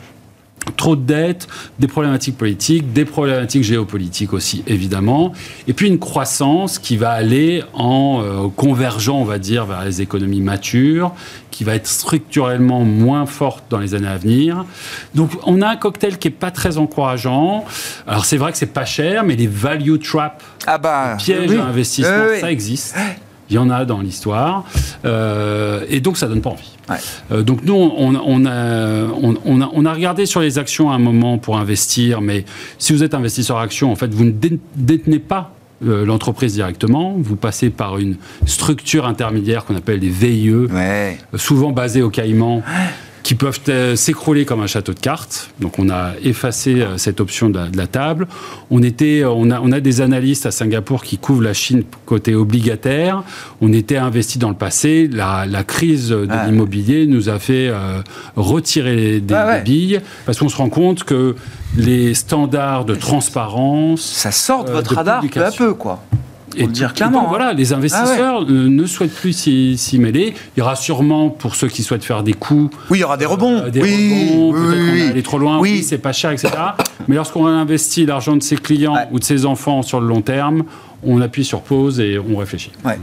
trop de dettes, des problématiques politiques, des problématiques géopolitiques aussi, évidemment, et puis une croissance qui va aller en euh, convergeant, on va dire, vers les économies matures, qui va être structurellement moins forte dans les années à venir. Donc on a un cocktail qui est pas très encourageant. Alors c'est vrai que c'est pas cher, mais les value traps, ah bah, les pièges oui. à investissement, oui. ça existe. Il y en a dans l'histoire. Euh, et donc, ça donne pas envie. Ouais. Euh, donc, nous, on, on, a, on, a, on, a, regardé sur les actions à un moment pour investir, mais si vous êtes investisseur action, en fait, vous ne détenez pas euh, l'entreprise directement, vous passez par une structure intermédiaire qu'on appelle les VIE, ouais. souvent basée au Caïman qui peuvent euh, s'écrouler comme un château de cartes. Donc on a effacé euh, cette option de la, de la, table. On, était, on, a, on a des analystes à Singapour qui couvrent la Chine côté obligataire. On était investi dans le passé. La, la crise de ah, l'immobilier nous a fait euh, retirer des, ah, ouais. des billes parce qu'on se rend compte que les standards de transparence... Ça sort de votre radar peu à peu, quoi. Et dire clairement. Donc, voilà, les investisseurs ah ne souhaitent plus s'y mêler. Il y aura sûrement pour ceux qui souhaitent faire des coups. Oui, il y aura des rebonds. Euh, des oui, rebonds, peut-être aller trop loin. Oui, c'est pas cher, etc. Mais lorsqu'on investit l'argent de ses clients ou de ses enfants sur le long terme, on appuie sur pause et on réfléchit. Ouais.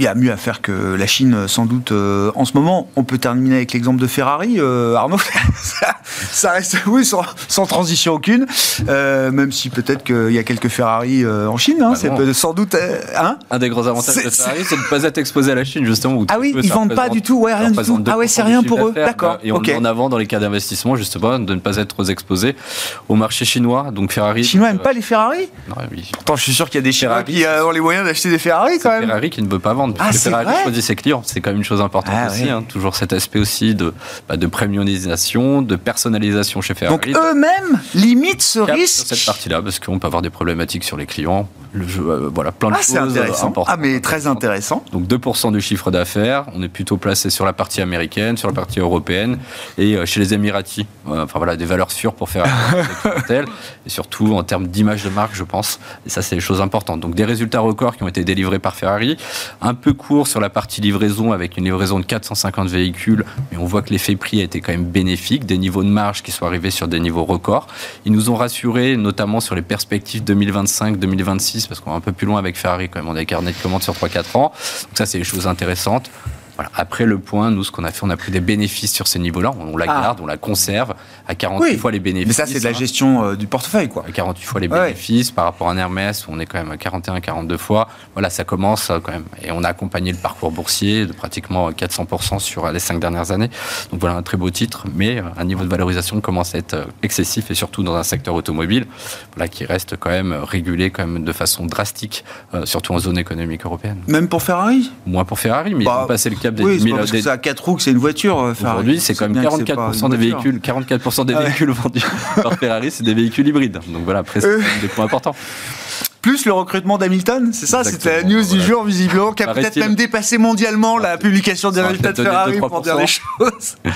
Il y a mieux à faire que la Chine, sans doute, euh, en ce moment. On peut terminer avec l'exemple de Ferrari, euh, Arnaud. ça, reste, oui, sans, transition aucune. Euh, même si peut-être qu'il y a quelques Ferrari en Chine. Hein, bah c'est sans doute. Hein Un des gros avantages de Ferrari, c'est de ne pas être exposé à la Chine, justement. ah oui, ils vendent pas du tout. Ouais, rien du tout. Ah ouais, c'est rien pour eux. D'accord. Et on met en avant dans les cas d'investissement, justement, de ne pas être exposé au marché chinois. Donc Ferrari. Les Chinois n'aiment pas les Ferrari? Non, oui. Pourtant, je suis sûr qu'il y a des Chinois qui ont les moyens d'acheter des Ferrari quand même. Ferrari qui ne veut pas vendre ah, Ferrari choisit ses clients. C'est quand même une chose importante ah, aussi. Hein. toujours cet aspect aussi de, bah, de premiumisation, de personnalisation chez Ferrari. Donc eux-mêmes limitent ce risque. Sur cette partie-là, parce qu'on peut avoir des problématiques sur les clients. Le jeu, euh, voilà, plein de ah, choses intéressant. Ah, mais très intéressant. Donc 2% du chiffre d'affaires. On est plutôt placé sur la partie américaine, sur la partie européenne et euh, chez les Émiratis. enfin voilà, des valeurs sûres pour faire et surtout en termes d'image de marque, je pense. Et ça, c'est des choses importantes. Donc des résultats records qui ont été délivrés par Ferrari un peu court sur la partie livraison avec une livraison de 450 véhicules, mais on voit que l'effet prix a été quand même bénéfique, des niveaux de marge qui sont arrivés sur des niveaux records. Ils nous ont rassurés, notamment sur les perspectives 2025-2026, parce qu'on est un peu plus loin avec Ferrari quand même, on a des carnets de commandes sur 3-4 ans. Donc ça, c'est des choses intéressantes. Après le point, nous, ce qu'on a fait, on a pris des bénéfices sur ces niveaux-là. On, la ah. garde, on la conserve à 48 fois les bénéfices. Mais ça, c'est de la hein. gestion euh, du portefeuille, quoi. À 48 fois les bénéfices par rapport à un Hermès où on est quand même à 41, 42 fois. Voilà, ça commence euh, quand même. Et on a accompagné le parcours boursier de pratiquement 400% sur les cinq dernières années. Donc voilà, un très beau titre, mais euh, un niveau de valorisation commence à être excessif et surtout dans un secteur automobile, voilà, qui reste quand même régulé quand même de façon drastique, surtout en zone économique européenne. Même pour Ferrari? Moins pour Ferrari, mais bah, passer le cap oui, c'est parce que c'est à 4 roues que c'est une voiture. Euh, Aujourd'hui, c'est quand même 44% des véhicules, 44% des véhicules vendus par Ferrari, c'est des véhicules hybrides. Donc voilà, après, c'est euh. des points importants plus le recrutement d'Hamilton, c'est ça C'était la news du jour, visiblement, qui a peut-être même dépassé mondialement la publication des résultats de Ferrari pour dire les choses. voilà,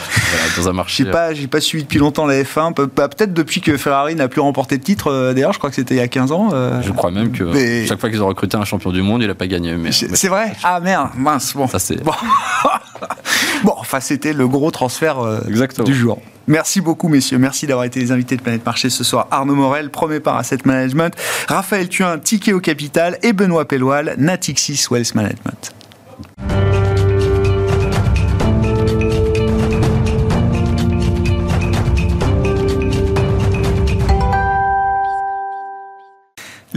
dans un marché. J'ai pas, j'ai pas suivi depuis longtemps la F1, peut-être depuis que Ferrari n'a plus remporté de titre. Euh, d'ailleurs, je crois que c'était il y a 15 ans. Euh. Je crois même que chaque fois qu'ils ont recruté un champion du monde, il a pas gagné. Mais... C'est vrai? Ah merde, mince. Bon. Ça c'est. Bon. bon, enfin, c'était le gros transfert du jour. Merci beaucoup, messieurs. Merci d'avoir été les invités de Planète Marché ce soir. Arnaud Morel, premier par Asset Management, Raphaël Thuin, Ticket au Capital et Benoît Pelloal, Natixis Wealth Management.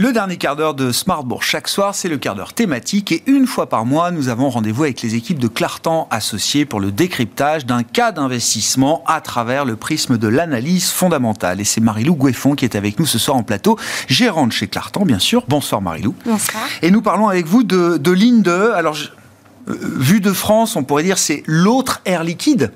Le dernier quart d'heure de Smartbourg chaque soir, c'est le quart d'heure thématique et une fois par mois, nous avons rendez-vous avec les équipes de Clartan associées pour le décryptage d'un cas d'investissement à travers le prisme de l'analyse fondamentale. Et c'est Marilou Goueffon qui est avec nous ce soir en plateau, gérante chez Clartan bien sûr. Bonsoir Marilou. Bonsoir. Et nous parlons avec vous de, de Linde. Alors, euh, vu de France, on pourrait dire c'est l'autre air liquide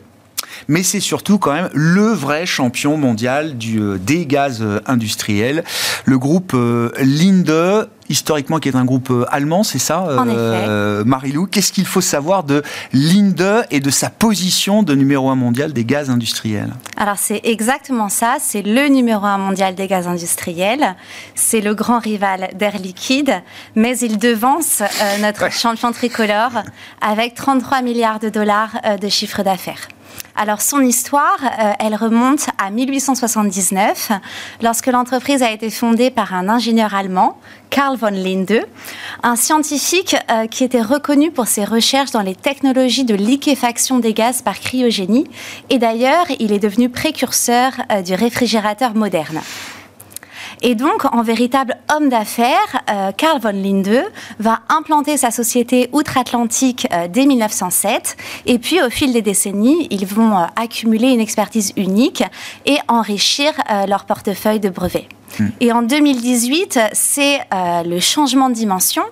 mais c'est surtout quand même le vrai champion mondial du, euh, des gaz euh, industriels. Le groupe euh, Linde, historiquement qui est un groupe allemand, c'est ça, euh, Marilou Qu'est-ce qu'il faut savoir de Linde et de sa position de numéro un mondial des gaz industriels? Alors c'est exactement ça, c'est le numéro un mondial des gaz industriels, c'est le grand rival d'Air Liquide, mais il devance notre champion tricolore avec 33 milliards de dollars de chiffre d'affaires. Alors son histoire, euh, elle remonte à 1879, lorsque l'entreprise a été fondée par un ingénieur allemand, Karl von Linde, un scientifique euh, qui était reconnu pour ses recherches dans les technologies de liquéfaction des gaz par cryogénie. Et d'ailleurs, il est devenu précurseur euh, du réfrigérateur moderne. Et donc, en véritable homme d'affaires, euh, Karl von Linde va implanter sa société outre-Atlantique euh, dès 1907. Et puis, au fil des décennies, ils vont euh, accumuler une expertise unique et enrichir leur portefeuille de brevets. Et en 2018, c'est le changement de dimension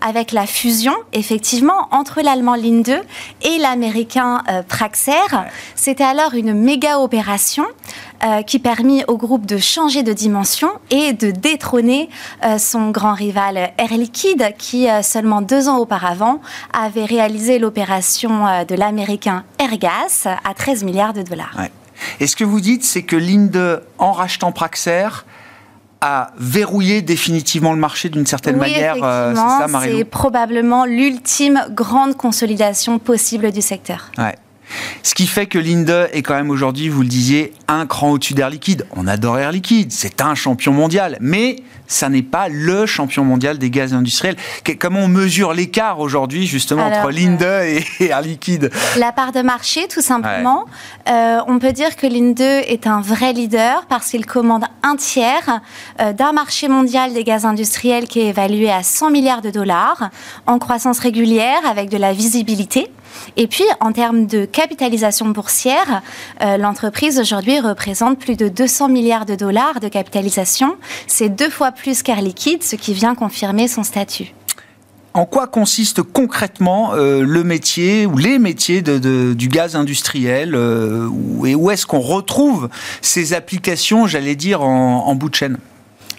avec la fusion, effectivement, entre l'allemand Linde et l'américain Praxair. C'était alors une méga opération euh, qui permit au groupe de changer de dimension et de détrôner euh, son grand rival Air Liquide, qui euh, seulement deux ans auparavant avait réalisé l'opération de l'américain Airgas à 13 milliards de dollars. Et ce que vous dites, c'est que Linde, en rachetant Praxair, à verrouiller définitivement le marché d'une certaine Oui, manière. euh, c'est ça, c'est probablement l'ultime grande consolidation possible du secteur. Ouais. Ce qui fait que Linde est quand même aujourd'hui, vous le disiez, un cran au-dessus d'Air Liquide. On adore Air Liquide, c'est un champion mondial, mais ça n'est pas le champion mondial des gaz industriels. Comment on mesure l'écart aujourd'hui justement Alors, entre Linde et et Air Liquide? La part de marché, tout simplement. Euh, on peut dire que l'INDE est un vrai leader parce qu'il commande un tiers euh, d'un marché mondial des gaz industriels qui est évalué à 100 milliards de dollars en croissance régulière avec de la visibilité. Et puis, en termes de capitalisation boursière, euh, l'entreprise aujourd'hui représente plus de 200 milliards de dollars de capitalisation. C'est deux fois plus qu'Air Liquide, ce qui vient confirmer son statut. En quoi consiste concrètement euh, le métier ou les métiers du gaz industriel euh, et où est-ce qu'on retrouve ces applications, j'allais dire, en bout de chaîne?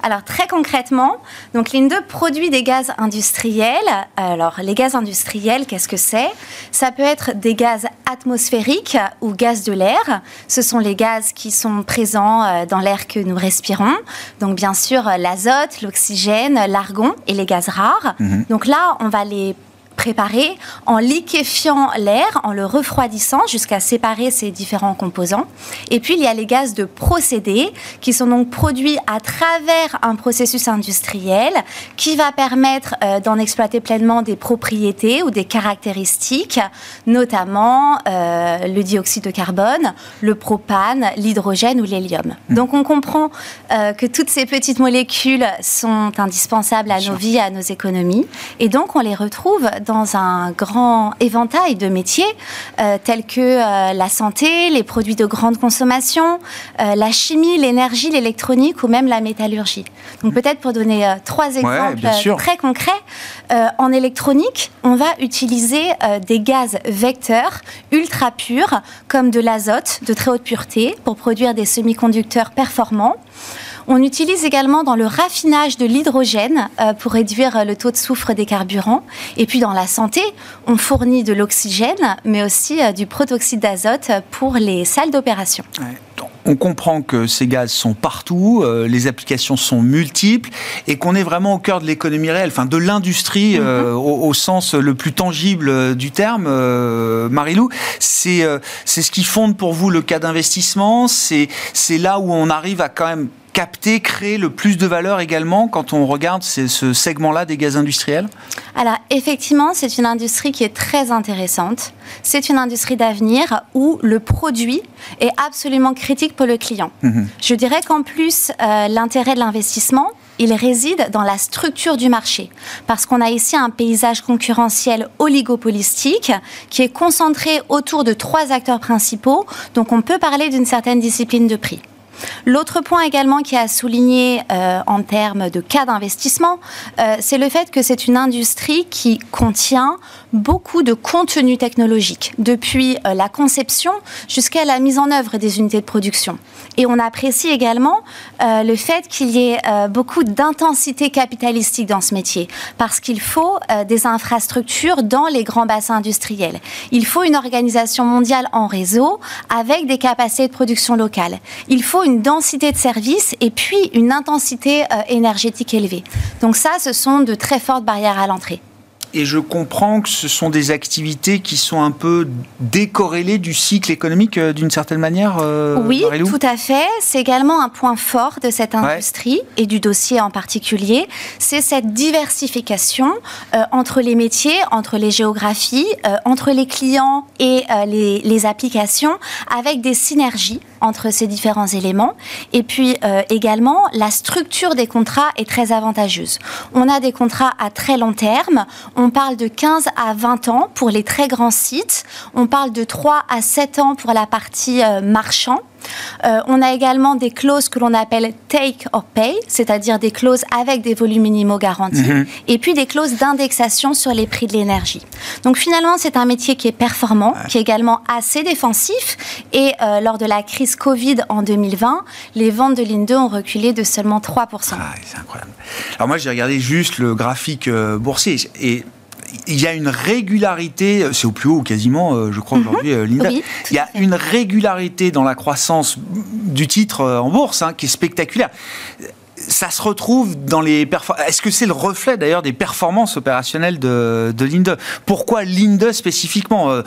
Alors très concrètement, donc Linde produit des gaz industriels. Alors les gaz industriels, qu'est-ce que c'est? Ça peut être des gaz atmosphériques ou gaz de l'air. Ce sont les gaz qui sont présents euh, dans l'air que nous respirons. Donc bien sûr l'azote, l'oxygène, l'argon et les gaz rares. Donc là, on va les préparer en liquéfiant l'air, en le refroidissant jusqu'à séparer ces différents composants. Et puis il y a les gaz de procédé qui sont donc produits à travers un processus industriel qui va permettre euh, d'en exploiter pleinement des propriétés ou des caractéristiques, notamment euh, le dioxyde de carbone, le propane, l'hydrogène ou l'hélium. Donc on comprend euh, que toutes ces petites molécules sont indispensables à nos vies, à nos économies, et donc on les retrouve dans un grand éventail de métiers euh, tels que euh, la santé, les produits de grande consommation, euh, la chimie, l'énergie, l'électronique ou même la métallurgie. Donc peut-être pour donner trois exemples très concrets, en électronique, on va utiliser des gaz vecteurs ultra purs comme de l'azote de très haute pureté pour produire des semi-conducteurs performants. On utilise également dans le raffinage de l'hydrogène euh, pour réduire euh, le taux de soufre des carburants. Et puis dans la santé, on fournit de l'oxygène, mais aussi euh, du protoxyde d'azote pour les salles d'opération. On comprend que ces gaz sont partout, euh, les applications sont multiples et qu'on est vraiment au cœur de l'économie réelle, enfin de l'industrie euh, au, au sens le plus tangible euh, du terme. Euh, Marilou, c'est c'est ce qui fonde pour vous le cas d'investissement. C'est c'est là où on arrive à quand même capter, créer le plus de valeur également quand on regarde ces- ce segment-là des gaz industriels? Alors effectivement, c'est une industrie qui est très intéressante. C'est une industrie d'avenir où le produit est absolument critique pour le client. Je dirais qu'en plus, euh, l'intérêt de l'investissement, il réside dans la structure du marché. Parce qu'on a ici un paysage concurrentiel oligopolistique qui est concentré autour de trois acteurs principaux. Donc on peut parler d'une certaine discipline de prix. L'autre point également qui a souligné euh, en termes de cas d'investissement, euh, c'est le fait que c'est une industrie qui contient beaucoup de contenu technologique, depuis euh, la conception jusqu'à la mise en œuvre des unités de production. Et on apprécie également euh, le fait qu'il y ait beaucoup d'intensité capitalistique dans ce métier, parce qu'il faut des infrastructures dans les grands bassins industriels. Il faut une organisation mondiale en réseau avec des capacités de production locales. Il faut une densité de services et puis une intensité euh, énergétique élevée. Donc ça, ce sont de très fortes barrières à l'entrée. Et je comprends que ce sont des activités qui sont un peu décorrélées du cycle économique euh, d'une certaine manière. euh, Oui, Marilou tout à fait. C'est également un point fort de cette industrie et du dossier en particulier. C'est cette diversification euh, entre les métiers, entre les géographies, euh, entre les clients et les, les applications, avec des synergies entre ces différents éléments. Et puis également, la structure des contrats est très avantageuse. On a des contrats à très long terme. On parle de 15 à 20 ans pour les très grands sites. On parle de 3 à 7 ans pour la partie euh, marchand. Euh, on a également des clauses que l'on appelle take or pay, c'est-à-dire des clauses avec des volumes minimaux garantis, et puis des clauses d'indexation sur les prix de l'énergie. Donc finalement, c'est un métier qui est performant, qui est également assez défensif, et euh, lors de la crise Covid en 2020, les ventes de Linde ont reculé de seulement 3%. Ah, c'est incroyable. Alors moi, j'ai regardé juste le graphique boursier et il y a une régularité, euh, c'est au plus haut quasiment, euh, je crois aujourd'hui, euh, Linda. Oui, il y a une régularité dans la croissance du titre en bourse hein, qui est spectaculaire. ça se retrouve dans les performances. Est-ce que c'est le reflet d'ailleurs des performances opérationnelles de, de Linde? Pourquoi Linde spécifiquement euh,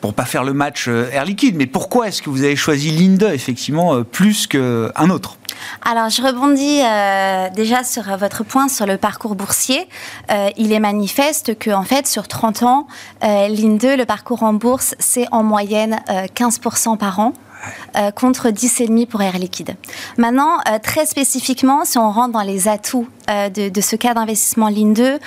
Pour pas faire le match Air Liquide, mais pourquoi est-ce que vous avez choisi Linde effectivement plus qu'un autre? Alors, je rebondis euh, déjà sur votre point sur le parcours boursier. Euh, il est manifeste que, en fait, sur 30 ans, euh, l'INDE, le parcours en bourse, c'est en moyenne 15% par an. Euh, contre 10,5 pour Air Liquide. Maintenant, euh, très spécifiquement, si on rentre dans les atouts euh, de, ce cas d'investissement Ligne 2,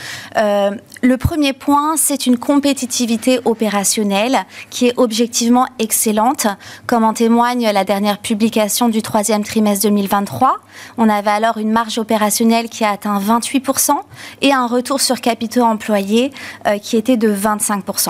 le premier point, c'est une compétitivité opérationnelle qui est objectivement excellente, comme en témoigne la dernière publication du troisième trimestre 2023. On avait alors une marge opérationnelle qui a atteint 28% et un retour sur capitaux employés qui était de 25%.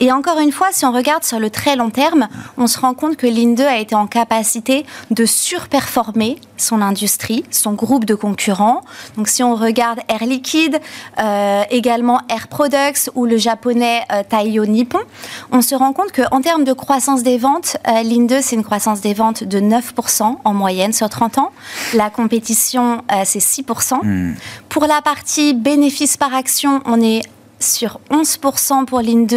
Et encore une fois, si on regarde sur le très long terme, on se rend compte que l'INDE a été en capacité de surperformer son industrie, son groupe de concurrents. Donc si on regarde Air Liquide, euh, également Air Products ou le japonais euh, Taiyo Nippon, on se rend compte qu'en termes de croissance des ventes, euh, l'INDE, c'est une croissance des ventes de 9% en moyenne sur 30 ans. La compétition, euh, c'est 6%. Hmm. Pour la partie bénéfice par action, on est sur 11% pour l'IN2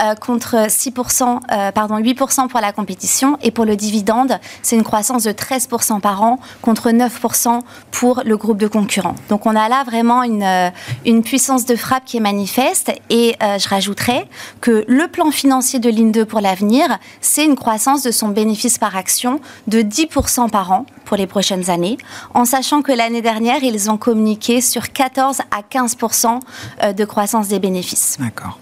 euh, contre 6%, euh, pardon, 8% pour la compétition. Et pour le dividende, c'est une croissance de 13% par an contre 9% pour le groupe de concurrents. Donc on a là vraiment une, euh, une puissance de frappe qui est manifeste. Et je rajouterais que le plan financier de l'IN2 pour l'avenir, c'est une croissance de son bénéfice par action de 10% par an pour les prochaines années, en sachant que l'année dernière, ils ont communiqué sur 14 à 15% de croissance des bénéfices. D'accord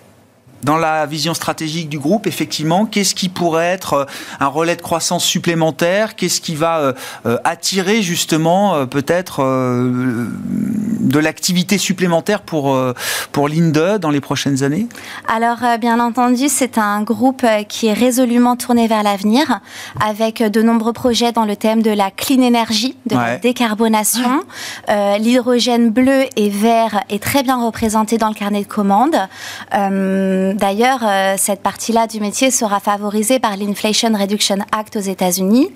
dans la vision stratégique du groupe, effectivement, qu'est-ce qui pourrait être euh, un relais de croissance supplémentaire? Qu'est-ce qui va euh, euh, attirer justement peut-être de l'activité supplémentaire pour, pour l'INDE dans les prochaines années? Alors, bien entendu, c'est un groupe qui est résolument tourné vers l'avenir, avec de nombreux projets dans le thème de la clean energy, de la décarbonation. L'hydrogène bleu et vert est très bien représenté dans le carnet de commandes. D'ailleurs, euh, cette partie-là du métier sera favorisée par l'Inflation Reduction Act aux États-Unis.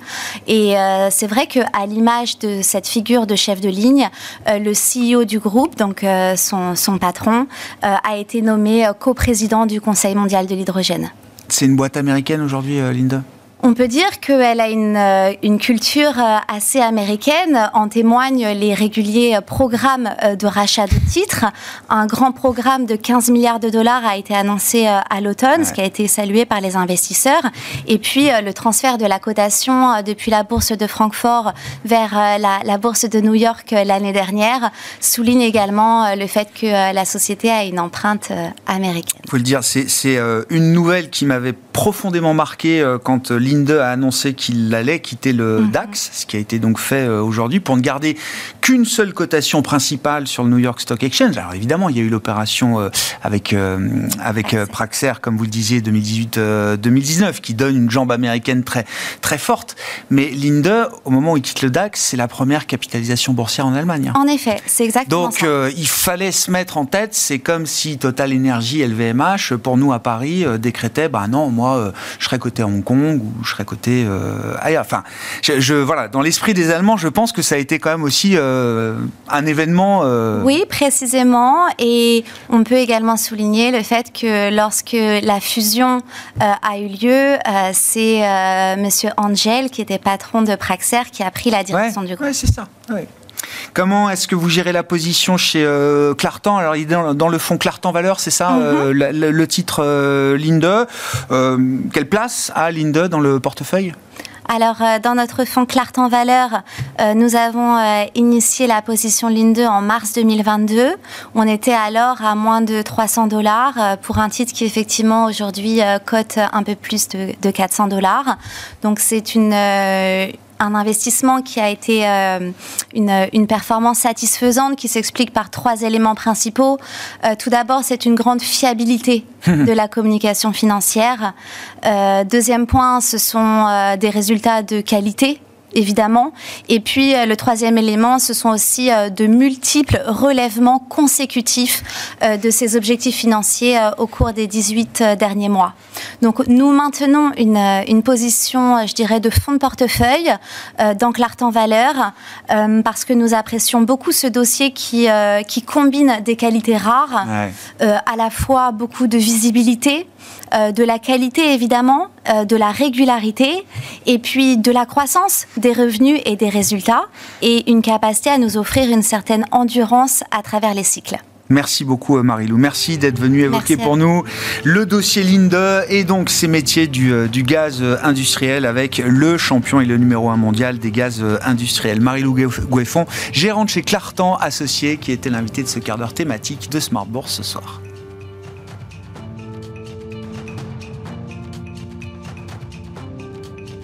Et euh, c'est vrai qu'à l'image de cette figure de chef de ligne, euh, le CEO du groupe, donc son, patron, a été nommé coprésident du Conseil mondial de l'hydrogène. C'est une boîte américaine aujourd'hui, Linda? On peut dire qu'elle a une, euh, une, culture euh, assez américaine. En témoignent les réguliers programmes euh, de rachat de titres. Un grand programme de 15 milliards de dollars a été annoncé à l'automne, ce qui a été salué par les investisseurs. Et puis le transfert de la cotation depuis la bourse de Francfort vers la, la bourse de New York l'année dernière souligne également le fait que la société a une empreinte américaine. Il faut le dire, c'est une nouvelle qui m'avait profondément marqué quand Linde a annoncé qu'il allait quitter le mhm. DAX, ce qui a été donc fait euh, aujourd'hui, pour ne garder qu'une seule cotation principale sur le New York Stock Exchange. Alors évidemment, il y a eu l'opération euh, avec, euh, avec Praxair, comme vous le disiez, 2018-2019, qui donne une jambe américaine très, très forte. Mais Linde, au moment où il quitte le DAX, c'est la première capitalisation boursière en Allemagne. En effet, c'est exactement donc, ça. Donc il fallait se mettre en tête, c'est comme si Total Energy, LVMH, pour nous à Paris, décrétait, bah non, moi, je serais coté à Hong Kong ou je serais côté euh, ailleurs. Enfin, je, voilà, dans l'esprit des Allemands, je pense que ça a été quand même aussi euh, un événement. Euh, oui, précisément. Et on peut également souligner le fait que lorsque la fusion a eu lieu, c'est Monsieur Angel, qui était patron de Praxair, qui a pris la direction du groupe. Oui, c'est ça. Comment est-ce que vous gérez la position chez euh, Clartan? Alors, il est dans, le fonds Clartan Valeur, c'est ça, euh, mhm. le, titre euh, Linde. quelle place a Linde dans le portefeuille? Alors, dans notre fonds Clartan Valeur, nous avons initié la position Linde en mars 2022. On était alors à moins de 300 dollars pour un titre qui, effectivement, aujourd'hui cote un peu plus de, de 400 dollars. Donc, c'est une un investissement qui a été euh, une, performance satisfaisante qui s'explique par trois éléments principaux. Euh, tout d'abord, c'est une grande fiabilité de la communication financière. Euh, deuxième point, ce sont des résultats de qualité évidemment. Et puis euh, le troisième élément, ce sont aussi euh, de multiples relèvements consécutifs euh, de ces objectifs financiers au cours des 18 derniers mois. Donc nous maintenons une, une position, je dirais, de fonds de portefeuille dans Clartan Valeur euh, parce que nous apprécions beaucoup ce dossier qui, qui combine des qualités rares, à la fois beaucoup de visibilité, de la qualité évidemment, de la régularité et puis de la croissance des revenus et des résultats et une capacité à nous offrir une certaine endurance à travers les cycles. Merci beaucoup euh, Marilou. Merci d'être venue évoquer pour nous le dossier Linde et donc ces métiers du, euh, du, gaz euh, industriel avec le champion et le numéro un mondial des gaz industriels. Marilou Goueffon, gérante chez Clartan Associé, qui était l'invité de ce quart d'heure thématique de Smart Bourse ce soir.